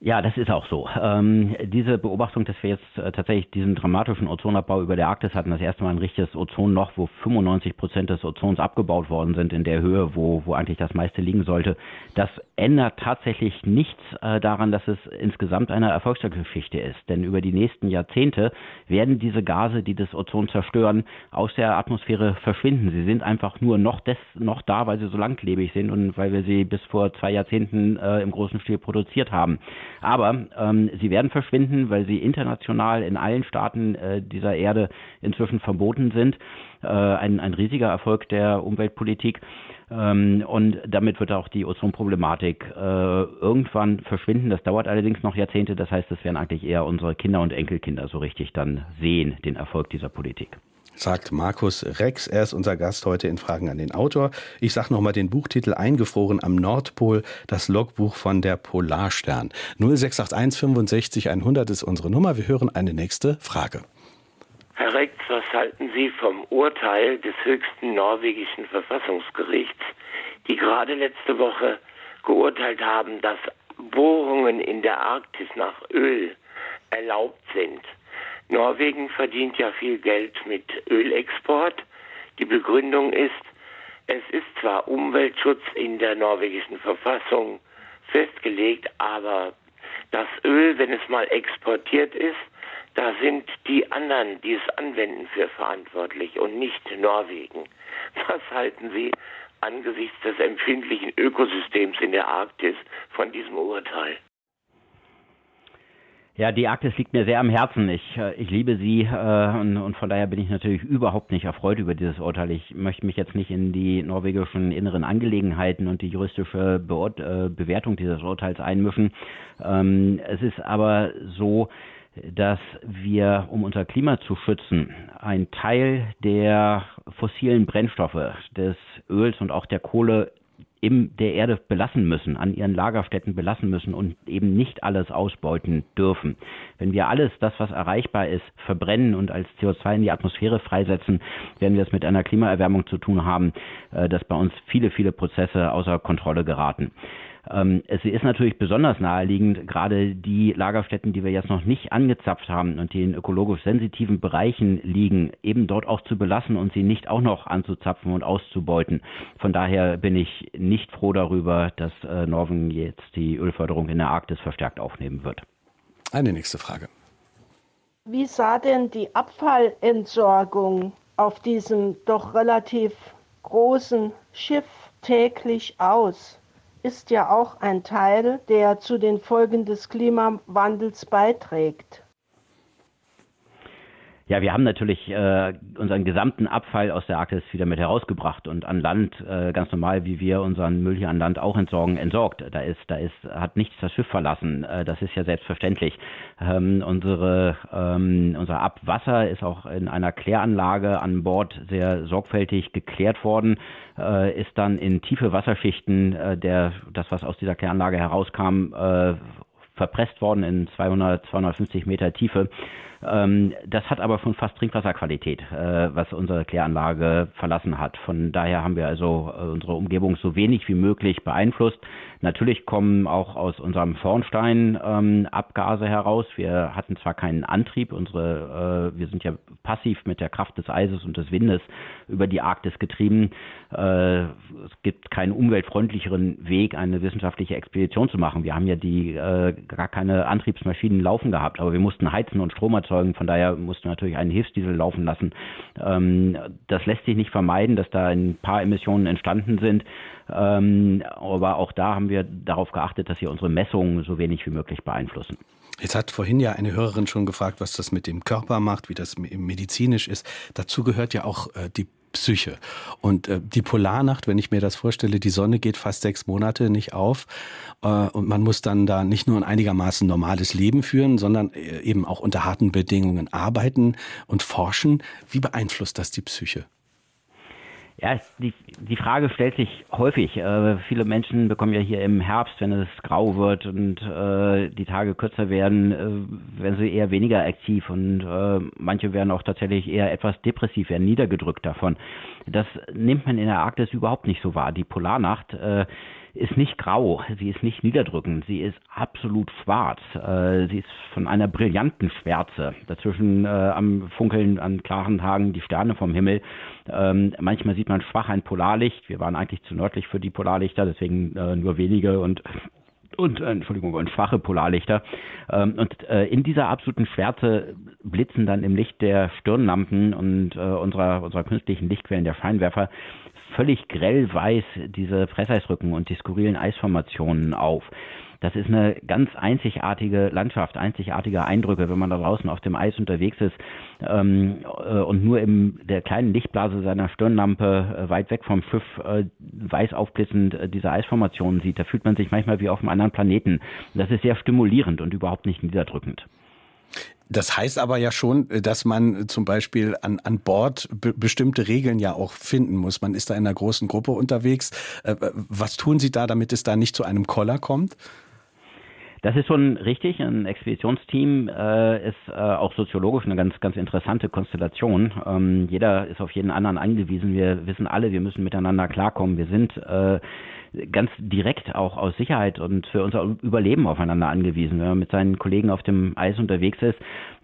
Ja, das ist auch so. Ähm, diese Beobachtung, dass wir jetzt äh, tatsächlich diesen dramatischen Ozonabbau über der Arktis hatten, das erste Mal ein richtiges Ozonloch, wo 95 Prozent des Ozons abgebaut worden sind in der Höhe, wo, wo eigentlich das meiste liegen sollte, das ändert tatsächlich nichts äh, daran, dass es insgesamt eine Erfolgsgeschichte ist. Denn über die nächsten Jahrzehnte werden diese Gase, die das Ozon zerstören, aus der Atmosphäre verschwinden. Sie sind einfach nur noch, des, noch da, weil sie so langlebig sind und weil wir sie bis vor zwei Jahrzehnten äh, im großen Stil produziert haben. Aber ähm, sie werden verschwinden, weil sie international in allen Staaten äh, dieser Erde inzwischen verboten sind. Äh, ein, ein riesiger Erfolg der Umweltpolitik. Ähm, und damit wird auch die Ozonproblematik äh, irgendwann verschwinden. Das dauert allerdings noch Jahrzehnte. Das heißt, es werden eigentlich eher unsere Kinder und Enkelkinder so richtig dann sehen, den Erfolg dieser Politik sagt Markus Rex. Er ist unser Gast heute in Fragen an den Autor. Ich sage nochmal den Buchtitel Eingefroren am Nordpol, das Logbuch von der Polarstern. 0681 65 100 ist unsere Nummer. Wir hören eine nächste Frage. Herr Rex, was halten Sie vom Urteil des höchsten norwegischen Verfassungsgerichts, die gerade letzte Woche geurteilt haben, dass Bohrungen in der Arktis nach Öl erlaubt sind? Norwegen verdient ja viel Geld mit Ölexport. Die Begründung ist, es ist zwar Umweltschutz in der norwegischen Verfassung festgelegt, aber das Öl, wenn es mal exportiert ist, da sind die anderen, die es anwenden, für verantwortlich und nicht Norwegen. Was halten Sie angesichts des empfindlichen Ökosystems in der Arktis von diesem Urteil? Ja, die Arktis liegt mir sehr am Herzen. Ich, äh, ich liebe sie äh, und, und, von daher bin ich natürlich überhaupt nicht erfreut über dieses Urteil. Ich möchte mich jetzt nicht in die norwegischen inneren Angelegenheiten und die juristische Beort, äh, Bewertung dieses Urteils einmischen. Ähm, es ist aber so, dass wir, um unser Klima zu schützen, einen Teil der fossilen Brennstoffe, des Öls und auch der Kohle in der Erde belassen müssen, an ihren Lagerstätten belassen müssen und eben nicht alles ausbeuten dürfen. Wenn wir alles, das was erreichbar ist, verbrennen und als CO2 in die Atmosphäre freisetzen, werden wir es mit einer Klimaerwärmung zu tun haben, äh, dass bei uns viele, viele Prozesse außer Kontrolle geraten. Ähm, es ist natürlich besonders naheliegend, gerade die Lagerstätten, die wir jetzt noch nicht angezapft haben und die in ökologisch sensitiven Bereichen liegen, eben dort auch zu belassen und sie nicht auch noch anzuzapfen und auszubeuten. Von daher bin ich nicht froh darüber, dass äh, Norwegen jetzt die Ölförderung in der Arktis verstärkt aufnehmen wird. Eine nächste Frage. Wie sah denn die Abfallentsorgung auf diesem doch relativ großen Schiff täglich aus? Ist ja auch ein Teil, der zu den Folgen des Klimawandels beiträgt. Ja, wir haben natürlich äh, unseren gesamten Abfall aus der Arktis wieder mit herausgebracht und an Land äh, ganz normal, wie wir unseren Müll hier an Land auch entsorgen, entsorgt. Da ist, da ist, hat nichts das Schiff verlassen. Äh, das ist ja selbstverständlich. Ähm, unsere, ähm, unser Abwasser ist auch in einer Kläranlage an Bord sehr sorgfältig geklärt worden, äh, ist dann in tiefe Wasserschichten, äh, der, das was aus dieser Kläranlage herauskam, äh, verpresst worden in 200, 250 Meter Tiefe. Ähm, das hat aber schon fast Trinkwasserqualität, äh, was unsere Kläranlage verlassen hat. Von daher haben wir also äh, unsere Umgebung so wenig wie möglich beeinflusst. Natürlich kommen auch aus unserem Schornstein ähm, Abgase heraus. Wir hatten zwar keinen Antrieb, unsere, äh, wir sind ja passiv mit der Kraft des Eises und des Windes über die Arktis getrieben. Äh, es gibt keinen umweltfreundlicheren Weg, eine wissenschaftliche Expedition zu machen. Wir haben ja die äh, gar keine Antriebsmaschinen laufen gehabt, aber wir mussten heizen und Strom erzeugen. Von daher mussten wir natürlich einen Hilfsdiesel laufen lassen. Ähm, das lässt sich nicht vermeiden, dass da ein paar Emissionen entstanden sind. Ähm, aber auch da haben wir darauf geachtet, dass wir unsere Messungen so wenig wie möglich beeinflussen. Jetzt hat vorhin ja eine Hörerin schon gefragt, was das mit dem Körper macht, wie das medizinisch ist. Dazu gehört ja auch äh, die Psyche. Und äh, die Polarnacht, wenn ich mir das vorstelle, die Sonne geht fast sechs Monate nicht auf äh, und man muss dann da nicht nur ein einigermaßen normales Leben führen, sondern äh, eben auch unter harten Bedingungen arbeiten und forschen. Wie beeinflusst das die Psyche? Ja, die, die Frage stellt sich häufig. Äh, viele Menschen bekommen ja hier im Herbst, wenn es grau wird und äh, die Tage kürzer werden, äh, werden sie eher weniger aktiv und äh, manche werden auch tatsächlich eher etwas depressiv, werden niedergedrückt davon. Das nimmt man in der Arktis überhaupt nicht so wahr. Die Polarnacht äh, ist nicht grau, sie ist nicht niederdrückend, sie ist absolut schwarz. Äh, sie ist von einer brillanten Schwärze. Dazwischen äh, am Funkeln an klaren Tagen die Sterne vom Himmel. Ähm, manchmal sieht man schwach ein Polarlicht. Wir waren eigentlich zu nördlich für die Polarlichter, deswegen äh, nur wenige und und äh, Entschuldigung und schwache Polarlichter ähm, und äh, in dieser absoluten Schwärze blitzen dann im Licht der Stirnlampen und äh, unserer unserer künstlichen Lichtquellen der Scheinwerfer völlig grell weiß diese Presseisrücken und die skurrilen Eisformationen auf. Das ist eine ganz einzigartige Landschaft, einzigartige Eindrücke, wenn man da draußen auf dem Eis unterwegs ist ähm, äh, und nur in der kleinen Lichtblase seiner Stirnlampe äh, weit weg vom Schiff äh, weiß aufblitzend äh, diese Eisformationen sieht. Da fühlt man sich manchmal wie auf einem anderen Planeten. Das ist sehr stimulierend und überhaupt nicht niederdrückend. Das heißt aber ja schon, dass man zum Beispiel an, an Bord be bestimmte Regeln ja auch finden muss. Man ist da in einer großen Gruppe unterwegs. Äh, was tun Sie da, damit es da nicht zu einem Koller kommt? Das ist schon richtig. Ein Expeditionsteam äh, ist äh, auch soziologisch eine ganz, ganz interessante Konstellation. Ähm, jeder ist auf jeden anderen angewiesen. Wir wissen alle, wir müssen miteinander klarkommen. Wir sind äh, ganz direkt auch aus Sicherheit und für unser Überleben aufeinander angewiesen. Wenn man mit seinen Kollegen auf dem Eis unterwegs ist,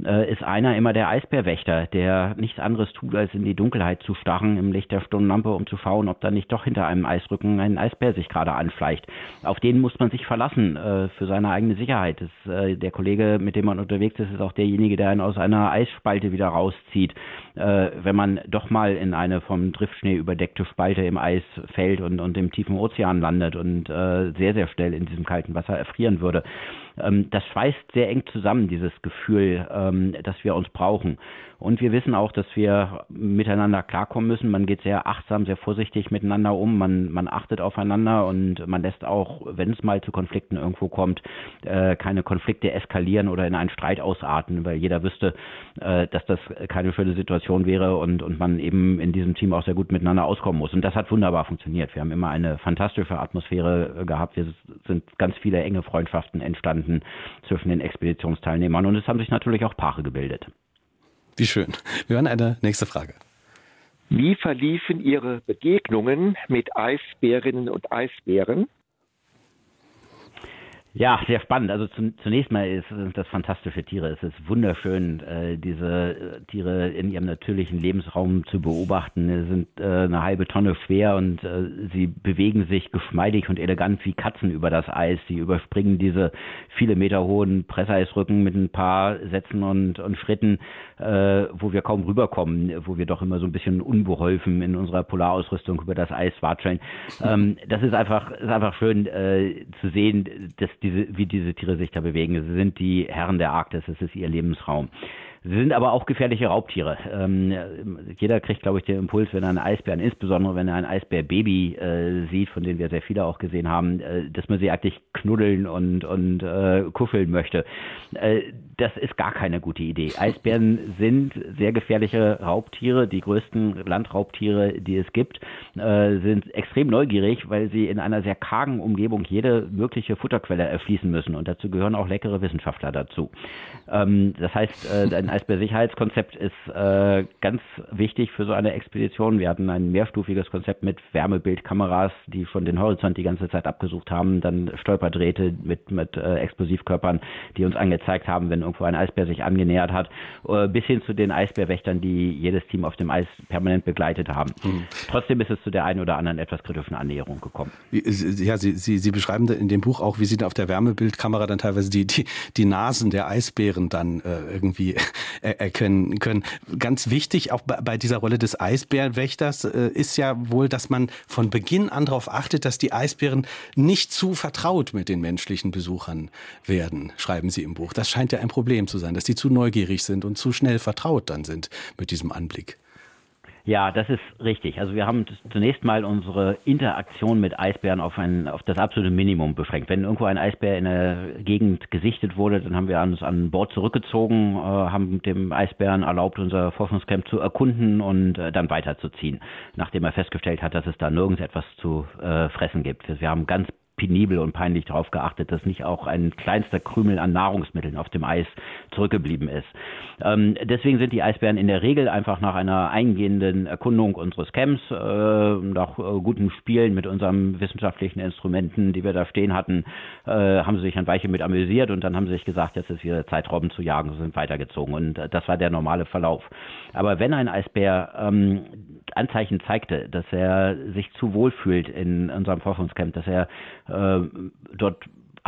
äh, ist einer immer der Eisbärwächter, der nichts anderes tut, als in die Dunkelheit zu starren im Licht der Stundenlampe, um zu schauen, ob da nicht doch hinter einem Eisrücken ein Eisbär sich gerade anschleicht. Auf den muss man sich verlassen äh, für seine eigene Sicherheit. Das, äh, der Kollege, mit dem man unterwegs ist, ist auch derjenige, der einen aus einer Eisspalte wieder rauszieht, äh, wenn man doch mal in eine vom Driftschnee überdeckte Spalte im Eis fällt und, und im tiefen Ozean landet und äh, sehr, sehr schnell in diesem kalten Wasser erfrieren würde. Ähm, das schweißt sehr eng zusammen, dieses Gefühl, ähm, dass wir uns brauchen. Und wir wissen auch, dass wir miteinander klarkommen müssen. Man geht sehr achtsam, sehr vorsichtig miteinander um. Man, man achtet aufeinander und man lässt auch, wenn es mal zu Konflikten irgendwo kommt, äh, keine Konflikte eskalieren oder in einen Streit ausarten, weil jeder wüsste, äh, dass das keine schöne Situation wäre und, und man eben in diesem Team auch sehr gut miteinander auskommen muss. Und das hat wunderbar funktioniert. Wir haben immer eine fantastische Atmosphäre gehabt. Wir sind ganz viele enge Freundschaften entstanden zwischen den Expeditionsteilnehmern und es haben sich natürlich auch Paare gebildet. Wie schön. Wir hören eine nächste Frage. Wie verliefen Ihre Begegnungen mit Eisbärinnen und Eisbären? Ja, sehr spannend. Also zunächst mal ist, sind das fantastische Tiere. Es ist wunderschön, äh, diese äh, Tiere in ihrem natürlichen Lebensraum zu beobachten. Sie sind äh, eine halbe Tonne schwer und sie bewegen sich geschmeidig und elegant wie Katzen über das Eis. Sie überspringen diese viele Meter hohen Presseisrücken mit ein paar Sätzen und, und Schritten, wo wir kaum rüberkommen, wo wir doch immer so ein bisschen unbeholfen in unserer Polarausrüstung über das Eis watscheln. Ähm, das ist einfach, ist einfach schön zu sehen, dass die diese, wie diese Tiere sich da bewegen. Sie sind die Herren der Arktis, es ist ihr Lebensraum. Sie sind aber auch gefährliche Raubtiere. Ähm, jeder kriegt, glaube ich, den Impuls, wenn er einen Eisbären, insbesondere wenn er ein Eisbärbaby äh, sieht, von denen wir sehr viele auch gesehen haben, äh, dass man sie eigentlich knuddeln und, und äh, kuscheln möchte. Äh, das ist gar keine gute Idee. Eisbären (laughs) sind sehr gefährliche Raubtiere, die größten Landraubtiere, die es gibt, äh, sind extrem neugierig, weil sie in einer sehr kargen Umgebung jede mögliche Futterquelle erschließen müssen. Und dazu gehören auch leckere Wissenschaftler dazu. Ähm, das heißt, äh, (laughs) ein Eisbär-Sicherheitskonzept ist äh, ganz wichtig für so eine Expedition. Wir hatten ein mehrstufiges Konzept mit Wärmebildkameras, die schon den Horizont die ganze Zeit abgesucht haben, dann Stolperdrähte mit, mit äh, Explosivkörpern, die uns angezeigt haben, wenn irgendwo ein Eisbär sich angenähert hat, äh, bis hin zu den Eisbärwächtern, die jedes Team auf dem Eis permanent begleitet haben. Mhm. Trotzdem ist es zu der einen oder anderen etwas kritischen Annäherung gekommen. Ja, Sie, Sie, Sie beschreiben in dem Buch auch, wie Sie auf der Wärmebildkamera dann teilweise die, die, die Nasen der Eisbären dann äh, irgendwie erkennen können. Ganz wichtig auch bei dieser Rolle des Eisbärenwächters äh, ist ja wohl, dass man von Beginn an darauf achtet, dass die Eisbären nicht zu vertraut mit den menschlichen Besuchern werden, schreiben Sie im Buch. Das scheint ja ein Problem zu sein, dass die zu neugierig sind und zu schnell vertraut dann sind mit diesem Anblick. Ja, das ist richtig. Also wir haben zunächst mal unsere Interaktion mit Eisbären auf, ein, auf das absolute Minimum beschränkt. Wenn irgendwo ein Eisbär in der Gegend gesichtet wurde, dann haben wir uns an Bord zurückgezogen, äh, haben dem Eisbären erlaubt, unser Forschungscamp zu erkunden und äh, dann weiterzuziehen, nachdem er festgestellt hat, dass es da nirgends etwas zu äh, fressen gibt. Wir haben ganz penibel und peinlich darauf geachtet, dass nicht auch ein kleinster Krümel an Nahrungsmitteln auf dem Eis zurückgeblieben ist. Ähm, deswegen sind die Eisbären in der Regel einfach nach einer eingehenden Erkundung unseres Camps, äh, nach äh, gutem Spielen mit unseren wissenschaftlichen Instrumenten, die wir da stehen hatten, äh, haben sie sich ein Weilchen mit amüsiert und dann haben sie sich gesagt, jetzt ist wieder Zeit, Robben zu jagen, sie sind weitergezogen und äh, das war der normale Verlauf. Aber wenn ein Eisbär ähm, Anzeichen zeigte, dass er sich zu wohl fühlt in unserem Forschungscamp, dass er dort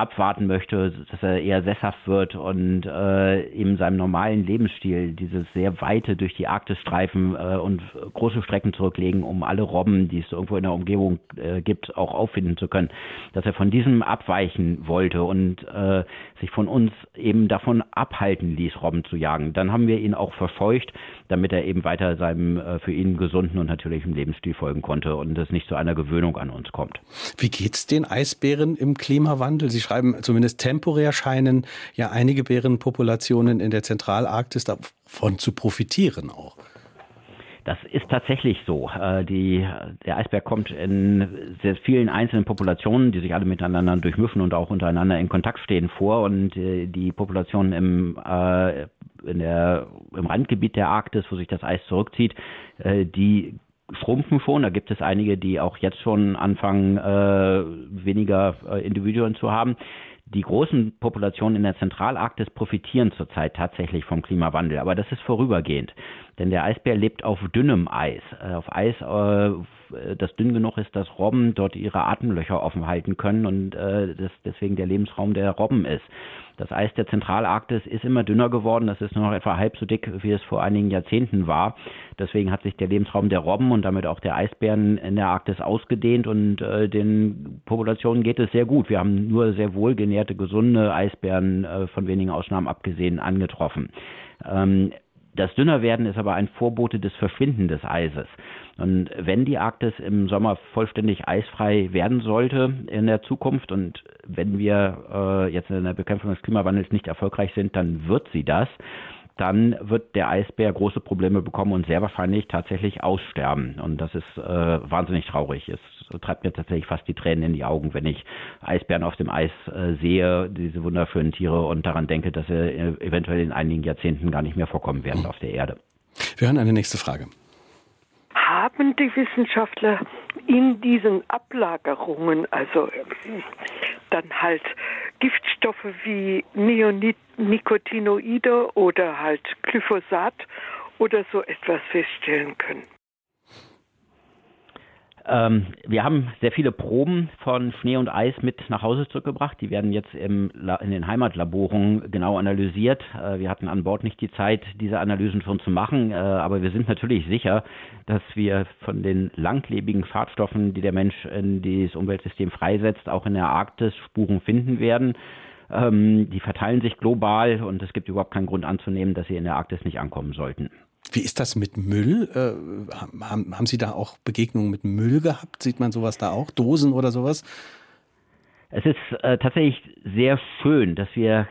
abwarten möchte, dass er eher sesshaft wird und äh, eben seinem normalen Lebensstil dieses sehr weite durch die Arktis streifen äh, und große Strecken zurücklegen, um alle Robben, die es irgendwo in der Umgebung äh, gibt, auch auffinden zu können, dass er von diesem abweichen wollte und äh, sich von uns eben davon abhalten ließ, Robben zu jagen. Dann haben wir ihn auch verscheucht, damit er eben weiter seinem äh, für ihn gesunden und natürlichen Lebensstil folgen konnte und es nicht zu einer Gewöhnung an uns kommt. Wie geht's den Eisbären im Klimawandel? Sie schreiben, zumindest temporär scheinen ja einige Bärenpopulationen in der Zentralarktis davon zu profitieren auch. Das ist tatsächlich so. Äh, die, der Eisberg kommt in sehr vielen einzelnen Populationen, die sich alle miteinander durchmischen und auch untereinander in Kontakt stehen vor. Und äh, die Populationen im, äh, der, im Randgebiet der Arktis, wo sich das Eis zurückzieht, die schrumpfen schon. Da gibt es einige, die auch jetzt schon anfangen, äh, weniger äh, Individuen zu haben. Die großen Populationen in der Zentralarktis profitieren zurzeit tatsächlich vom Klimawandel, aber das ist vorübergehend. Denn der Eisbär lebt auf dünnem Eis, äh, auf Eis, äh, das dünn genug ist, dass Robben dort ihre Atemlöcher offen halten können und äh, das deswegen der Lebensraum der Robben ist. Das Eis der Zentralarktis ist immer dünner geworden. Das ist nur noch etwa halb so dick, wie es vor einigen Jahrzehnten war. Deswegen hat sich der Lebensraum der Robben und damit auch der Eisbären in der Arktis ausgedehnt und äh, den Populationen geht es sehr gut. Wir haben nur sehr wohlgenährte, gesunde Eisbären äh, von wenigen Ausnahmen abgesehen angetroffen. Ähm, das Dünnerwerden ist aber ein Vorbote des Verschwinden des Eises. Und wenn die Arktis im Sommer vollständig eisfrei werden sollte in der Zukunft und wenn wir äh, jetzt in der Bekämpfung des Klimawandels nicht erfolgreich sind, dann wird sie das dann wird der Eisbär große Probleme bekommen und sehr wahrscheinlich tatsächlich aussterben. Und das ist äh, wahnsinnig traurig. Es treibt mir tatsächlich fast die Tränen in die Augen, wenn ich Eisbären auf dem Eis äh, sehe, diese wunderschönen Tiere und daran denke, dass sie äh, eventuell in einigen Jahrzehnten gar nicht mehr vorkommen werden auf der Erde. Wir hören eine nächste Frage. Haben die Wissenschaftler in diesen Ablagerungen, also dann halt Giftstoffe wie Neonicotinoide oder halt Glyphosat oder so etwas feststellen können. Ähm, wir haben sehr viele Proben von Schnee und Eis mit nach Hause zurückgebracht. Die werden jetzt im, in den Heimatlaboren genau analysiert. Äh, wir hatten an Bord nicht die Zeit, diese Analysen schon zu machen, äh, aber wir sind natürlich sicher, dass wir von den langlebigen Schadstoffen, die der Mensch in dieses Umweltsystem freisetzt, auch in der Arktis Spuren finden werden. Ähm, die verteilen sich global und es gibt überhaupt keinen Grund anzunehmen, dass sie in der Arktis nicht ankommen sollten. Wie ist das mit Müll? Äh, haben, haben Sie da auch Begegnungen mit Müll gehabt? Sieht man sowas da auch? Dosen oder sowas? Es ist äh, tatsächlich sehr schön, dass wir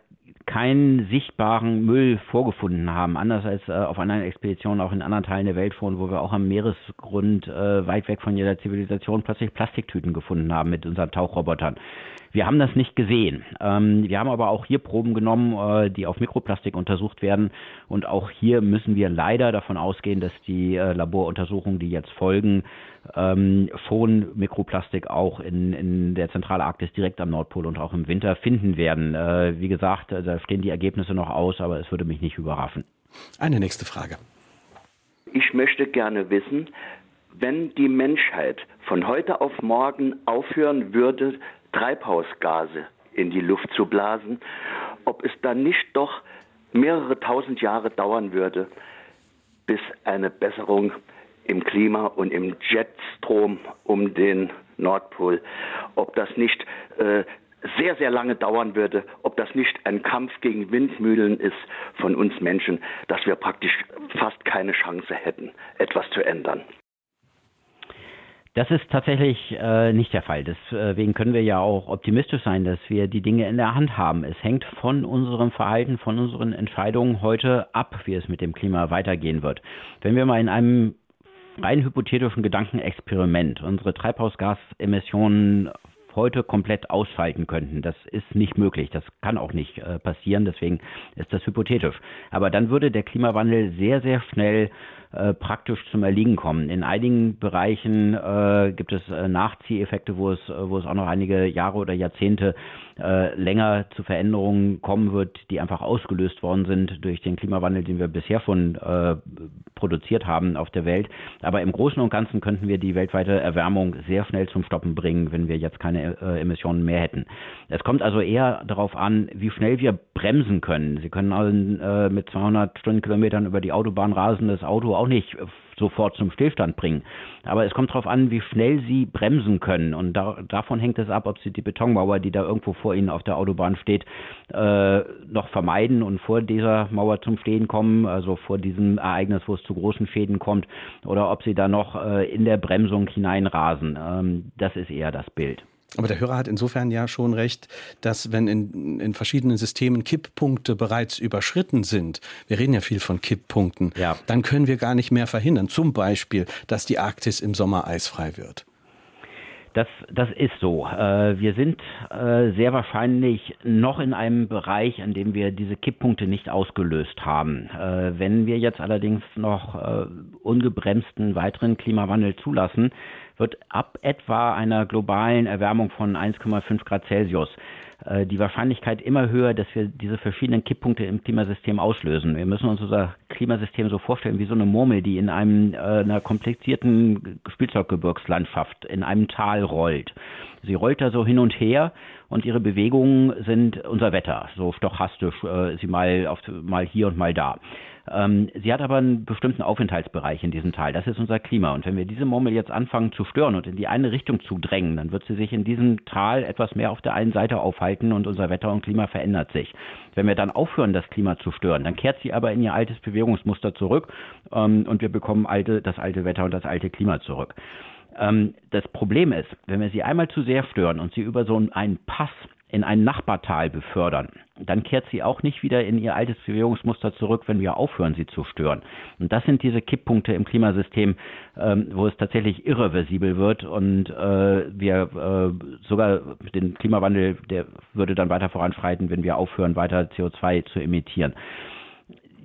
keinen sichtbaren Müll vorgefunden haben, anders als äh, auf anderen Expeditionen auch in anderen Teilen der Welt schon, wo wir auch am Meeresgrund äh, weit weg von jeder Zivilisation plötzlich Plastiktüten gefunden haben mit unseren Tauchrobotern. Wir haben das nicht gesehen. Ähm, wir haben aber auch hier Proben genommen, äh, die auf Mikroplastik untersucht werden. Und auch hier müssen wir leider davon ausgehen, dass die äh, Laboruntersuchungen, die jetzt folgen, ähm, schon Mikroplastik auch in, in der Zentralarktis direkt am Nordpol und auch im Winter finden werden. Äh, wie gesagt, äh, da stehen die Ergebnisse noch aus, aber es würde mich nicht überraschen. Eine nächste Frage. Ich möchte gerne wissen, wenn die Menschheit von heute auf morgen aufhören würde, Treibhausgase in die Luft zu blasen, ob es dann nicht doch mehrere tausend Jahre dauern würde, bis eine Besserung im Klima und im Jetstrom um den Nordpol, ob das nicht äh, sehr, sehr lange dauern würde, ob das nicht ein Kampf gegen Windmühlen ist von uns Menschen, dass wir praktisch fast keine Chance hätten, etwas zu ändern. Das ist tatsächlich äh, nicht der Fall. Deswegen können wir ja auch optimistisch sein, dass wir die Dinge in der Hand haben. Es hängt von unserem Verhalten, von unseren Entscheidungen heute ab, wie es mit dem Klima weitergehen wird. Wenn wir mal in einem rein hypothetischen Gedankenexperiment unsere Treibhausgasemissionen heute komplett ausschalten könnten. Das ist nicht möglich. Das kann auch nicht äh, passieren. Deswegen ist das hypothetisch. Aber dann würde der Klimawandel sehr, sehr schnell äh, praktisch zum Erliegen kommen. In einigen Bereichen äh, gibt es äh, Nachzieheffekte, wo es, äh, wo es auch noch einige Jahre oder Jahrzehnte äh, länger zu Veränderungen kommen wird, die einfach ausgelöst worden sind durch den Klimawandel, den wir bisher äh, produziert haben auf der Welt. Aber im Großen und Ganzen könnten wir die weltweite Erwärmung sehr schnell zum Stoppen bringen, wenn wir jetzt keine Emissionen mehr hätten. Es kommt also eher darauf an, wie schnell wir bremsen können. Sie können also, mit 200 Stundenkilometern über die Autobahn rasen, das Auto auch nicht sofort zum Stillstand bringen. Aber es kommt darauf an, wie schnell sie bremsen können. Und da, davon hängt es ab, ob sie die Betonmauer, die da irgendwo vor ihnen auf der Autobahn steht, äh, noch vermeiden und vor dieser Mauer zum Stehen kommen, also vor diesem Ereignis, wo es zu großen Schäden kommt, oder ob sie da noch äh, in der Bremsung hineinrasen. Ähm, das ist eher das Bild. Aber der Hörer hat insofern ja schon recht, dass wenn in, in verschiedenen Systemen Kipppunkte bereits überschritten sind, wir reden ja viel von Kipppunkten, ja. dann können wir gar nicht mehr verhindern. Zum Beispiel, dass die Arktis im Sommer eisfrei wird. Das, das ist so. Äh, wir sind äh, sehr wahrscheinlich noch in einem Bereich, an dem wir diese Kipppunkte nicht ausgelöst haben. Äh, wenn wir jetzt allerdings noch ungebremsten weiteren Klimawandel zulassen, wird ab etwa einer globalen Erwärmung von 1,5 Grad Celsius äh, die Wahrscheinlichkeit immer höher, dass wir diese verschiedenen Kipppunkte im Klimasystem auslösen. Wir müssen uns unser Klimasystem so vorstellen wie so eine Murmel, die in einem, äh, einer komplizierten Spielzeuggebirgslandschaft in einem Tal rollt. Sie rollt da so hin und her und ihre Bewegungen sind unser Wetter, so stochastisch, äh, sie mal, auf, mal hier und mal da. Ähm, sie hat aber einen bestimmten Aufenthaltsbereich in diesem Tal. Das ist unser Klima. Und wenn wir diese Murmel jetzt anfangen zu stören und in die eine Richtung zu drängen, dann wird sie sich in diesem Tal etwas mehr auf der einen Seite aufhalten und unser Wetter und Klima verändert sich. Wenn wir dann aufhören, das Klima zu stören, dann kehrt sie aber in ihr altes Bewegungsmuster zurück ähm, und wir bekommen alte, das alte Wetter und das alte Klima zurück. Ähm, das Problem ist, wenn wir sie einmal zu sehr stören und sie über so einen Pass in ein Nachbartal befördern, dann kehrt sie auch nicht wieder in ihr altes Bewegungsmuster zurück, wenn wir aufhören, sie zu stören. Und das sind diese Kipppunkte im Klimasystem, ähm, wo es tatsächlich irreversibel wird. Und äh, wir äh, sogar den Klimawandel, der würde dann weiter voranschreiten, wenn wir aufhören, weiter CO2 zu emittieren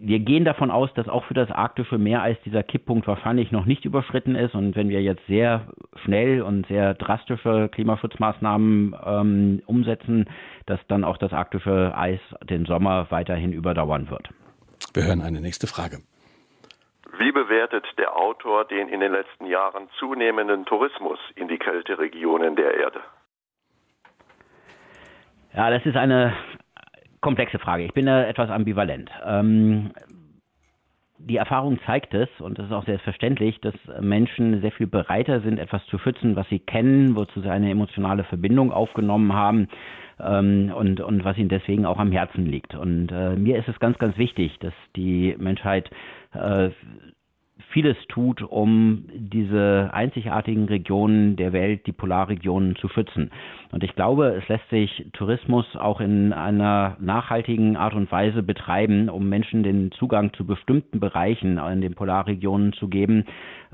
wir gehen davon aus, dass auch für das arktische Meereis dieser Kipppunkt wahrscheinlich noch nicht überschritten ist. Und wenn wir jetzt sehr schnell und sehr drastische Klimaschutzmaßnahmen ähm, umsetzen, dass dann auch das arktische Eis den Sommer weiterhin überdauern wird. Wir hören eine nächste Frage. Wie bewertet der Autor den in den letzten Jahren zunehmenden Tourismus in die Kälteregionen der Erde? Ja, das ist eine komplexe Frage. Ich bin da etwas ambivalent. Ähm, die Erfahrung zeigt es, und das ist auch selbstverständlich, dass Menschen sehr viel bereiter sind, etwas zu schützen, was sie kennen, wozu sie eine emotionale Verbindung aufgenommen haben ähm, und, und was ihnen deswegen auch am Herzen liegt. Und äh, mir ist es ganz, ganz wichtig, dass die Menschheit äh, vieles tut, um diese einzigartigen Regionen der Welt, die Polarregionen, zu schützen. Und ich glaube, es lässt sich Tourismus auch in einer nachhaltigen Art und Weise betreiben, um Menschen den Zugang zu bestimmten Bereichen in den Polarregionen zu geben,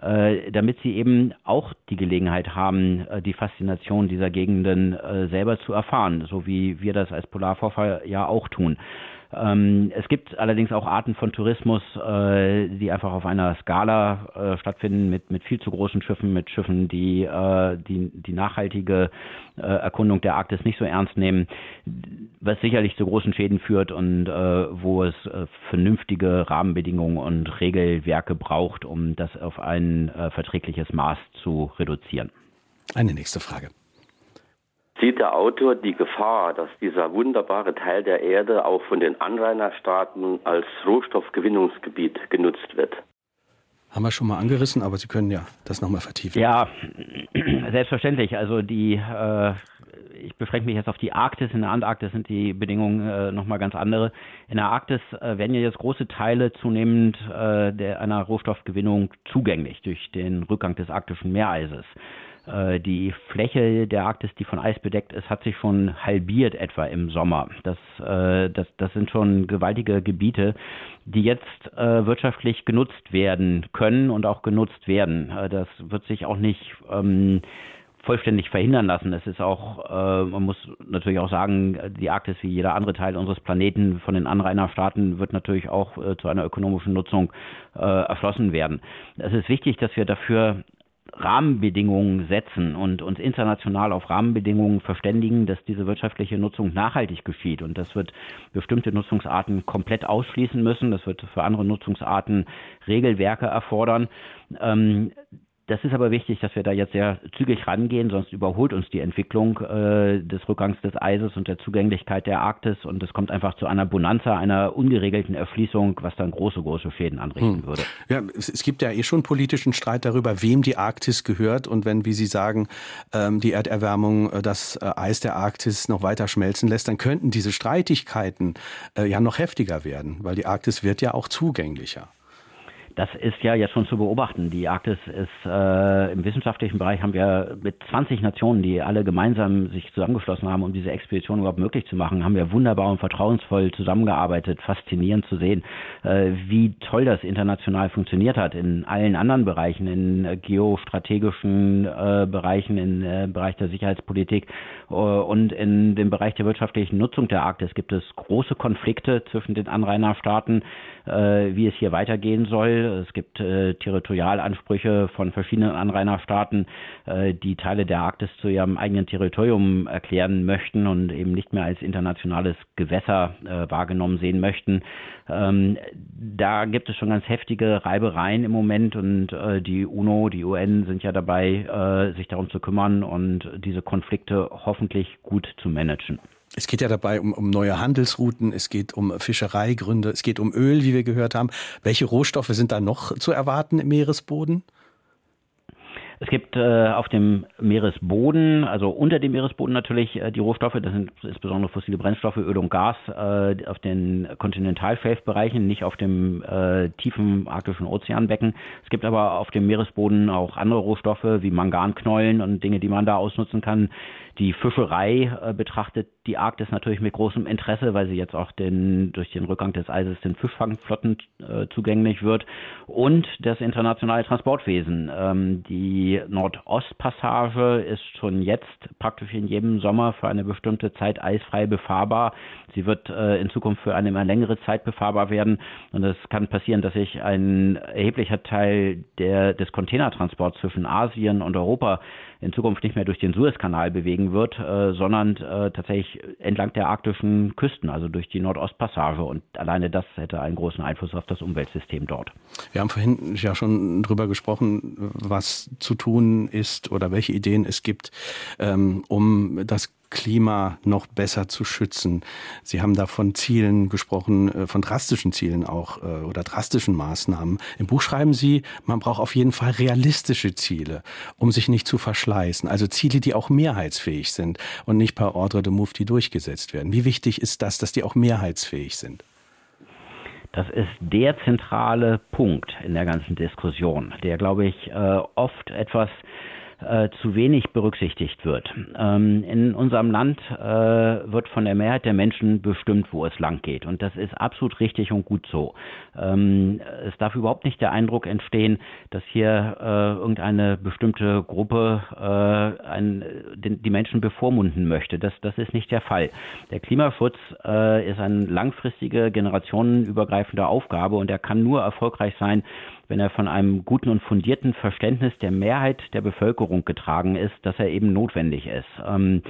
äh, damit sie eben auch die Gelegenheit haben, äh, die Faszination dieser Gegenden äh, selber zu erfahren, so wie wir das als Polarforscher ja auch tun. Ähm, es gibt allerdings auch Arten von Tourismus, äh, die einfach auf einer Skala äh, stattfinden, mit, mit viel zu großen Schiffen, mit Schiffen, die äh, die, die nachhaltige äh, Erkundung der Arktis nicht so ernst nehmen, was sicherlich zu großen Schäden führt und äh, wo es äh, vernünftige Rahmenbedingungen und Regelwerke braucht, um das auf ein verträgliches Maß zu reduzieren. Eine nächste Frage sieht der Autor die Gefahr, dass dieser wunderbare Teil der Erde auch von den Anrainerstaaten als Rohstoffgewinnungsgebiet genutzt wird. Haben wir schon mal angerissen, aber Sie können ja das nochmal vertiefen. Ja, (clears throat) selbstverständlich. Also die, äh, ich beschränke mich jetzt auf die Arktis. In der Antarktis sind die Bedingungen äh, nochmal ganz andere. In der Arktis äh, werden ja jetzt große Teile zunehmend äh, der, einer Rohstoffgewinnung zugänglich durch den Rückgang des arktischen Meereises. Äh, die Fläche der Arktis, die von Eis bedeckt ist, hat sich schon halbiert etwa im Sommer. Das, äh, das, das sind schon gewaltige Gebiete, die jetzt äh, wirtschaftlich genutzt werden können und auch genutzt werden. das wird sich auch nicht ähm, vollständig verhindern lassen. Es ist auch, äh, man muss natürlich auch sagen, die Arktis wie jeder andere Teil unseres Planeten von den Anrainerstaaten wird natürlich auch äh, zu einer ökonomischen Nutzung äh, erschlossen werden. Es ist wichtig, dass wir dafür Rahmenbedingungen setzen und uns international auf Rahmenbedingungen verständigen, dass diese wirtschaftliche Nutzung nachhaltig geschieht. Und das wird bestimmte Nutzungsarten komplett ausschließen müssen. Das wird für andere Nutzungsarten Regelwerke erfordern. Ähm, das ist aber wichtig, dass wir da jetzt sehr zügig rangehen, sonst überholt uns die Entwicklung äh, des Rückgangs des Eises und der Zugänglichkeit der Arktis und es kommt einfach zu einer Bonanza, einer ungeregelten Erschließung, was dann große, große Schäden anrichten hm. würde. Ja, es, es, gibt ja eh schon politischen Streit darüber, wem die Arktis gehört und wenn, wie Sie sagen, ähm, die Erderwärmung äh, das äh, Eis der Arktis noch weiter schmelzen lässt, dann könnten diese Streitigkeiten äh, ja noch heftiger werden, weil die Arktis wird ja auch zugänglicher. Das ist ja jetzt schon zu beobachten. Die Arktis ist äh, im wissenschaftlichen Bereich haben wir mit 20 Nationen, die alle gemeinsam sich zusammengeschlossen haben, um diese Expedition überhaupt möglich zu machen, haben wir wunderbar und vertrauensvoll zusammengearbeitet. Faszinierend zu sehen, äh, wie toll das international funktioniert hat in allen anderen Bereichen, in äh, geostrategischen äh, Bereichen, im äh, Bereich der Sicherheitspolitik äh, und in dem Bereich der wirtschaftlichen Nutzung der Arktis gibt es große Konflikte zwischen den Anrainerstaaten, wie es hier weitergehen soll. Es gibt äh, Territorialansprüche von verschiedenen Anrainerstaaten, äh, die Teile der Arktis zu ihrem eigenen Territorium erklären möchten und eben nicht mehr als internationales Gewässer äh, wahrgenommen sehen möchten. Ähm, da gibt es schon ganz heftige Reibereien im Moment und äh, die UNO, die UN sind ja dabei, äh, sich darum zu kümmern und diese Konflikte hoffentlich gut zu managen. Es geht ja dabei um, um neue Handelsrouten, es geht um Fischereigründe, es geht um Öl, wie wir gehört haben. Welche Rohstoffe sind da noch zu erwarten im Meeresboden? Es gibt äh, auf dem Meeresboden, also unter dem Meeresboden natürlich äh, die Rohstoffe, das sind insbesondere fossile Brennstoffe, Öl und Gas äh, auf den Kontinentalfeldbereichen, nicht auf dem äh, tiefen arktischen Ozeanbecken. Es gibt aber auf dem Meeresboden auch andere Rohstoffe wie Manganknollen und Dinge, die man da ausnutzen kann. Die Fischerei äh, betrachtet die Arktis natürlich mit großem Interesse, weil sie jetzt auch den, durch den Rückgang des Eises den Fischfangflotten äh, zugänglich wird. Und das internationale Transportwesen. Ähm, die Nordostpassage ist schon jetzt praktisch in jedem Sommer für eine bestimmte Zeit eisfrei befahrbar. Sie wird äh, in Zukunft für eine immer längere Zeit befahrbar werden. Und es kann passieren, dass sich ein erheblicher Teil der, des Containertransports zwischen Asien und Europa in Zukunft nicht mehr durch den Suezkanal bewegen wird, äh, sondern äh, tatsächlich entlang der arktischen Küsten, also durch die Nordostpassage. Und alleine das hätte einen großen Einfluss auf das Umweltsystem dort. Wir haben vorhin ja schon drüber gesprochen, was zu tun ist oder welche Ideen es gibt, ähm, um das Klima noch besser zu schützen. Sie haben da von Zielen gesprochen, äh, von drastischen Zielen auch äh, oder drastischen Maßnahmen. Im Buch schreiben Sie, man braucht auf jeden Fall realistische Ziele, um sich nicht zu verschleißen. Also Ziele, die auch mehrheitsfähig sind und nicht per Ordre de Mufti durchgesetzt werden. Wie wichtig ist das, dass die auch mehrheitsfähig sind? Das ist der zentrale Punkt in der ganzen Diskussion, der, glaube ich, äh, oft etwas äh, zu wenig berücksichtigt wird. Ähm, in unserem Land äh, wird von der Mehrheit der Menschen bestimmt, wo es lang geht. Und das ist absolut richtig und gut so. Ähm, es darf überhaupt nicht der Eindruck entstehen, dass hier äh, irgendeine bestimmte Gruppe äh, ein, den, die Menschen bevormunden möchte. Das, das ist nicht der Fall. Der Klimaschutz äh, ist eine langfristige, generationenübergreifende Aufgabe und er kann nur erfolgreich sein, wenn er von einem guten und fundierten Verständnis der Mehrheit der Bevölkerung getragen ist, dass er eben notwendig ist. Ähm,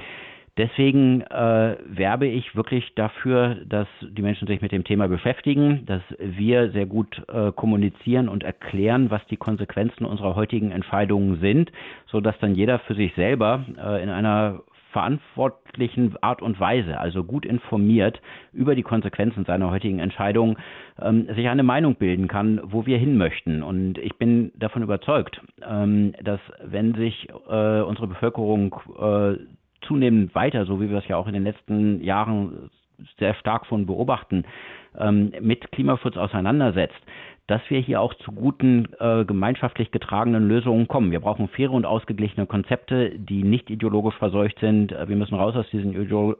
Deswegen äh, werbe ich wirklich dafür, dass die Menschen sich mit dem Thema beschäftigen, dass wir sehr gut äh, kommunizieren und erklären, was die Konsequenzen unserer heutigen Entscheidungen sind, so dass dann jeder für sich selber äh, in einer verantwortlichen Art und Weise, also gut informiert über die Konsequenzen seiner heutigen Entscheidung, ähm, sich eine Meinung bilden kann, wo wir hin möchten. Und ich bin davon überzeugt, ähm, dass wenn sich äh, unsere Bevölkerung äh, zunehmend weiter, so wie wir es ja auch in den letzten Jahren sehr stark von beobachten, ähm, mit Klimaschutz auseinandersetzt, dass wir hier auch zu guten äh, gemeinschaftlich getragenen Lösungen kommen. Wir brauchen faire und ausgeglichene Konzepte, die nicht ideologisch verseucht sind. Wir müssen raus aus diesen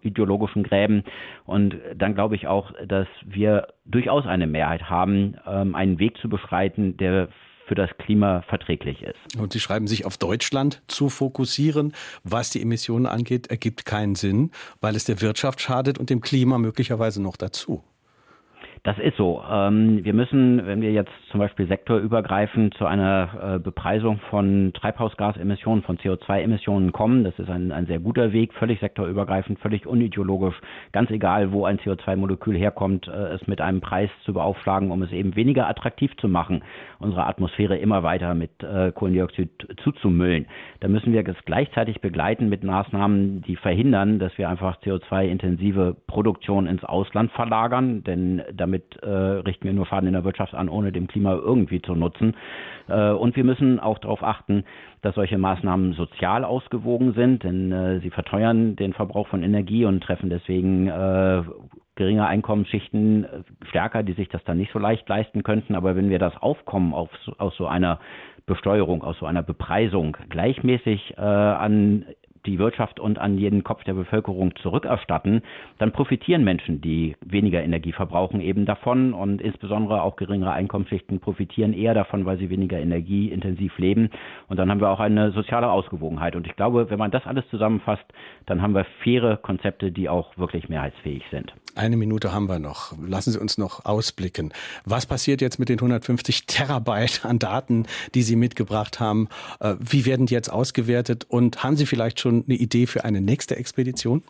ideologischen Gräben. Und dann glaube ich auch, dass wir durchaus eine Mehrheit haben, ähm, einen Weg zu beschreiten, der für das Klima verträglich ist. Und Sie schreiben sich auf Deutschland zu fokussieren, was die Emissionen angeht, ergibt keinen Sinn, weil es der Wirtschaft schadet und dem Klima möglicherweise noch dazu. Das ist so. Ähm, wir müssen, wenn wir jetzt zum Beispiel sektorübergreifend zu einer äh, Bepreisung von Treibhausgasemissionen, von CO2-Emissionen kommen, das ist ein, ein sehr guter Weg, völlig sektorübergreifend, völlig unideologisch, ganz egal, wo ein CO2-Molekül herkommt, äh, es mit einem Preis zu beaufschlagen, um es eben weniger attraktiv zu machen, unsere Atmosphäre immer weiter mit äh, Kohlendioxid zuzumüllen. Da müssen wir es gleichzeitig begleiten mit Maßnahmen, die verhindern, dass wir einfach CO2-intensive Produktion ins Ausland verlagern, denn damit damit äh, richten wir nur Schaden in der Wirtschaft an, ohne dem Klima irgendwie zu nutzen. Äh, und wir müssen auch darauf achten, dass solche Maßnahmen sozial ausgewogen sind, denn äh, sie verteuern den Verbrauch von Energie und treffen deswegen äh, geringe Einkommensschichten äh, stärker, die sich das dann nicht so leicht leisten könnten. Aber wenn wir das Aufkommen auf, aus so einer Besteuerung, aus so einer Bepreisung gleichmäßig äh, an die Wirtschaft und an jeden Kopf der Bevölkerung zurückerstatten, dann profitieren Menschen, die weniger Energie verbrauchen, eben davon und insbesondere auch geringere Einkommensschichten profitieren eher davon, weil sie weniger energieintensiv leben. Und dann haben wir auch eine soziale Ausgewogenheit. Und ich glaube, wenn man das alles zusammenfasst, dann haben wir faire Konzepte, die auch wirklich mehrheitsfähig sind. Eine Minute haben wir noch. Lassen Sie uns noch ausblicken. Was passiert jetzt mit den 150 Terabyte an Daten, die Sie mitgebracht haben? Äh, wie werden die jetzt ausgewertet? Und haben Sie vielleicht schon schon eine Idee für eine nächste Expedition?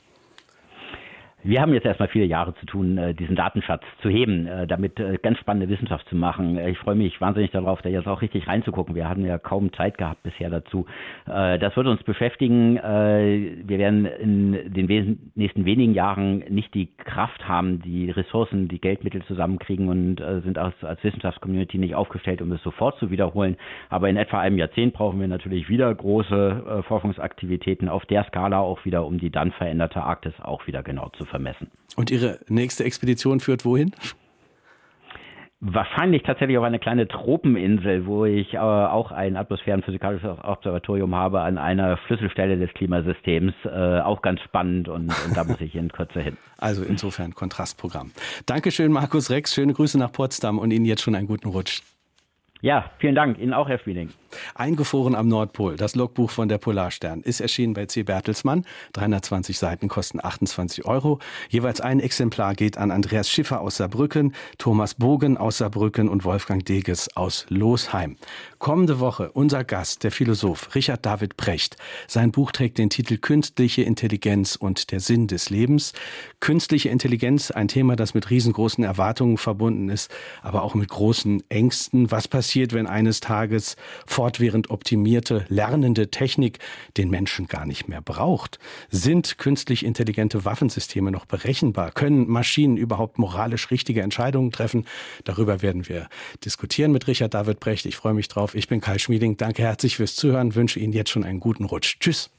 Wir haben jetzt erstmal viele Jahre zu tun, äh, diesen Datenschatz zu heben, äh, damit äh, ganz spannende Wissenschaft zu machen. Ich freue mich wahnsinnig darauf, da jetzt auch richtig reinzugucken. Wir hatten ja kaum Zeit gehabt bisher dazu. Das wird uns beschäftigen. Wir werden in den nächsten wenigen Jahren nicht die Kraft haben, die Ressourcen, die Geldmittel zusammenkriegen und sind als, als Wissenschaftscommunity nicht aufgestellt, um es sofort zu wiederholen. Aber in etwa einem Jahrzehnt brauchen wir natürlich wieder große Forschungsaktivitäten auf der Skala auch wieder, um die dann veränderte Arktis auch wieder genau zu vermessen. Und Ihre nächste Expedition führt wohin? Wahrscheinlich tatsächlich auf eine kleine Tropeninsel, wo ich äh, auch ein atmosphärenphysikalisches Observatorium habe an einer Schlüsselstelle des Klimasystems. Äh, auch ganz spannend und, und da muss ich in Kürze hin. (laughs) Also insofern Kontrastprogramm. Dankeschön, Markus Rex. Schöne Grüße nach Potsdam und Ihnen jetzt schon einen guten Rutsch. Ja, vielen Dank. Ihnen auch, Herr Spieling. Eingefroren am Nordpol, das Logbuch von der Polarstern, ist erschienen bei C. Bertelsmann. 320 Seiten kosten 28 Euro. Jeweils ein Exemplar geht an Andreas Schiffer aus Saarbrücken, Thomas Bogen aus Saarbrücken und Wolfgang Deges aus Losheim. Kommende Woche unser Gast, der Philosoph Richard David Precht. Sein Buch trägt den Titel Künstliche Intelligenz und der Sinn des Lebens. Künstliche Intelligenz, ein Thema, das mit riesengroßen Erwartungen verbunden ist, aber auch mit großen Ängsten. Was passiert wenn eines Tages fortwährend optimierte, lernende Technik den Menschen gar nicht mehr braucht? Sind künstlich intelligente Waffensysteme noch berechenbar? Können Maschinen überhaupt moralisch richtige Entscheidungen treffen? Darüber werden wir diskutieren mit Richard David Brecht. Ich freue mich drauf. Ich bin Kai Schmieding. Danke herzlich fürs Zuhören, wünsche Ihnen jetzt schon einen guten Rutsch. Tschüss.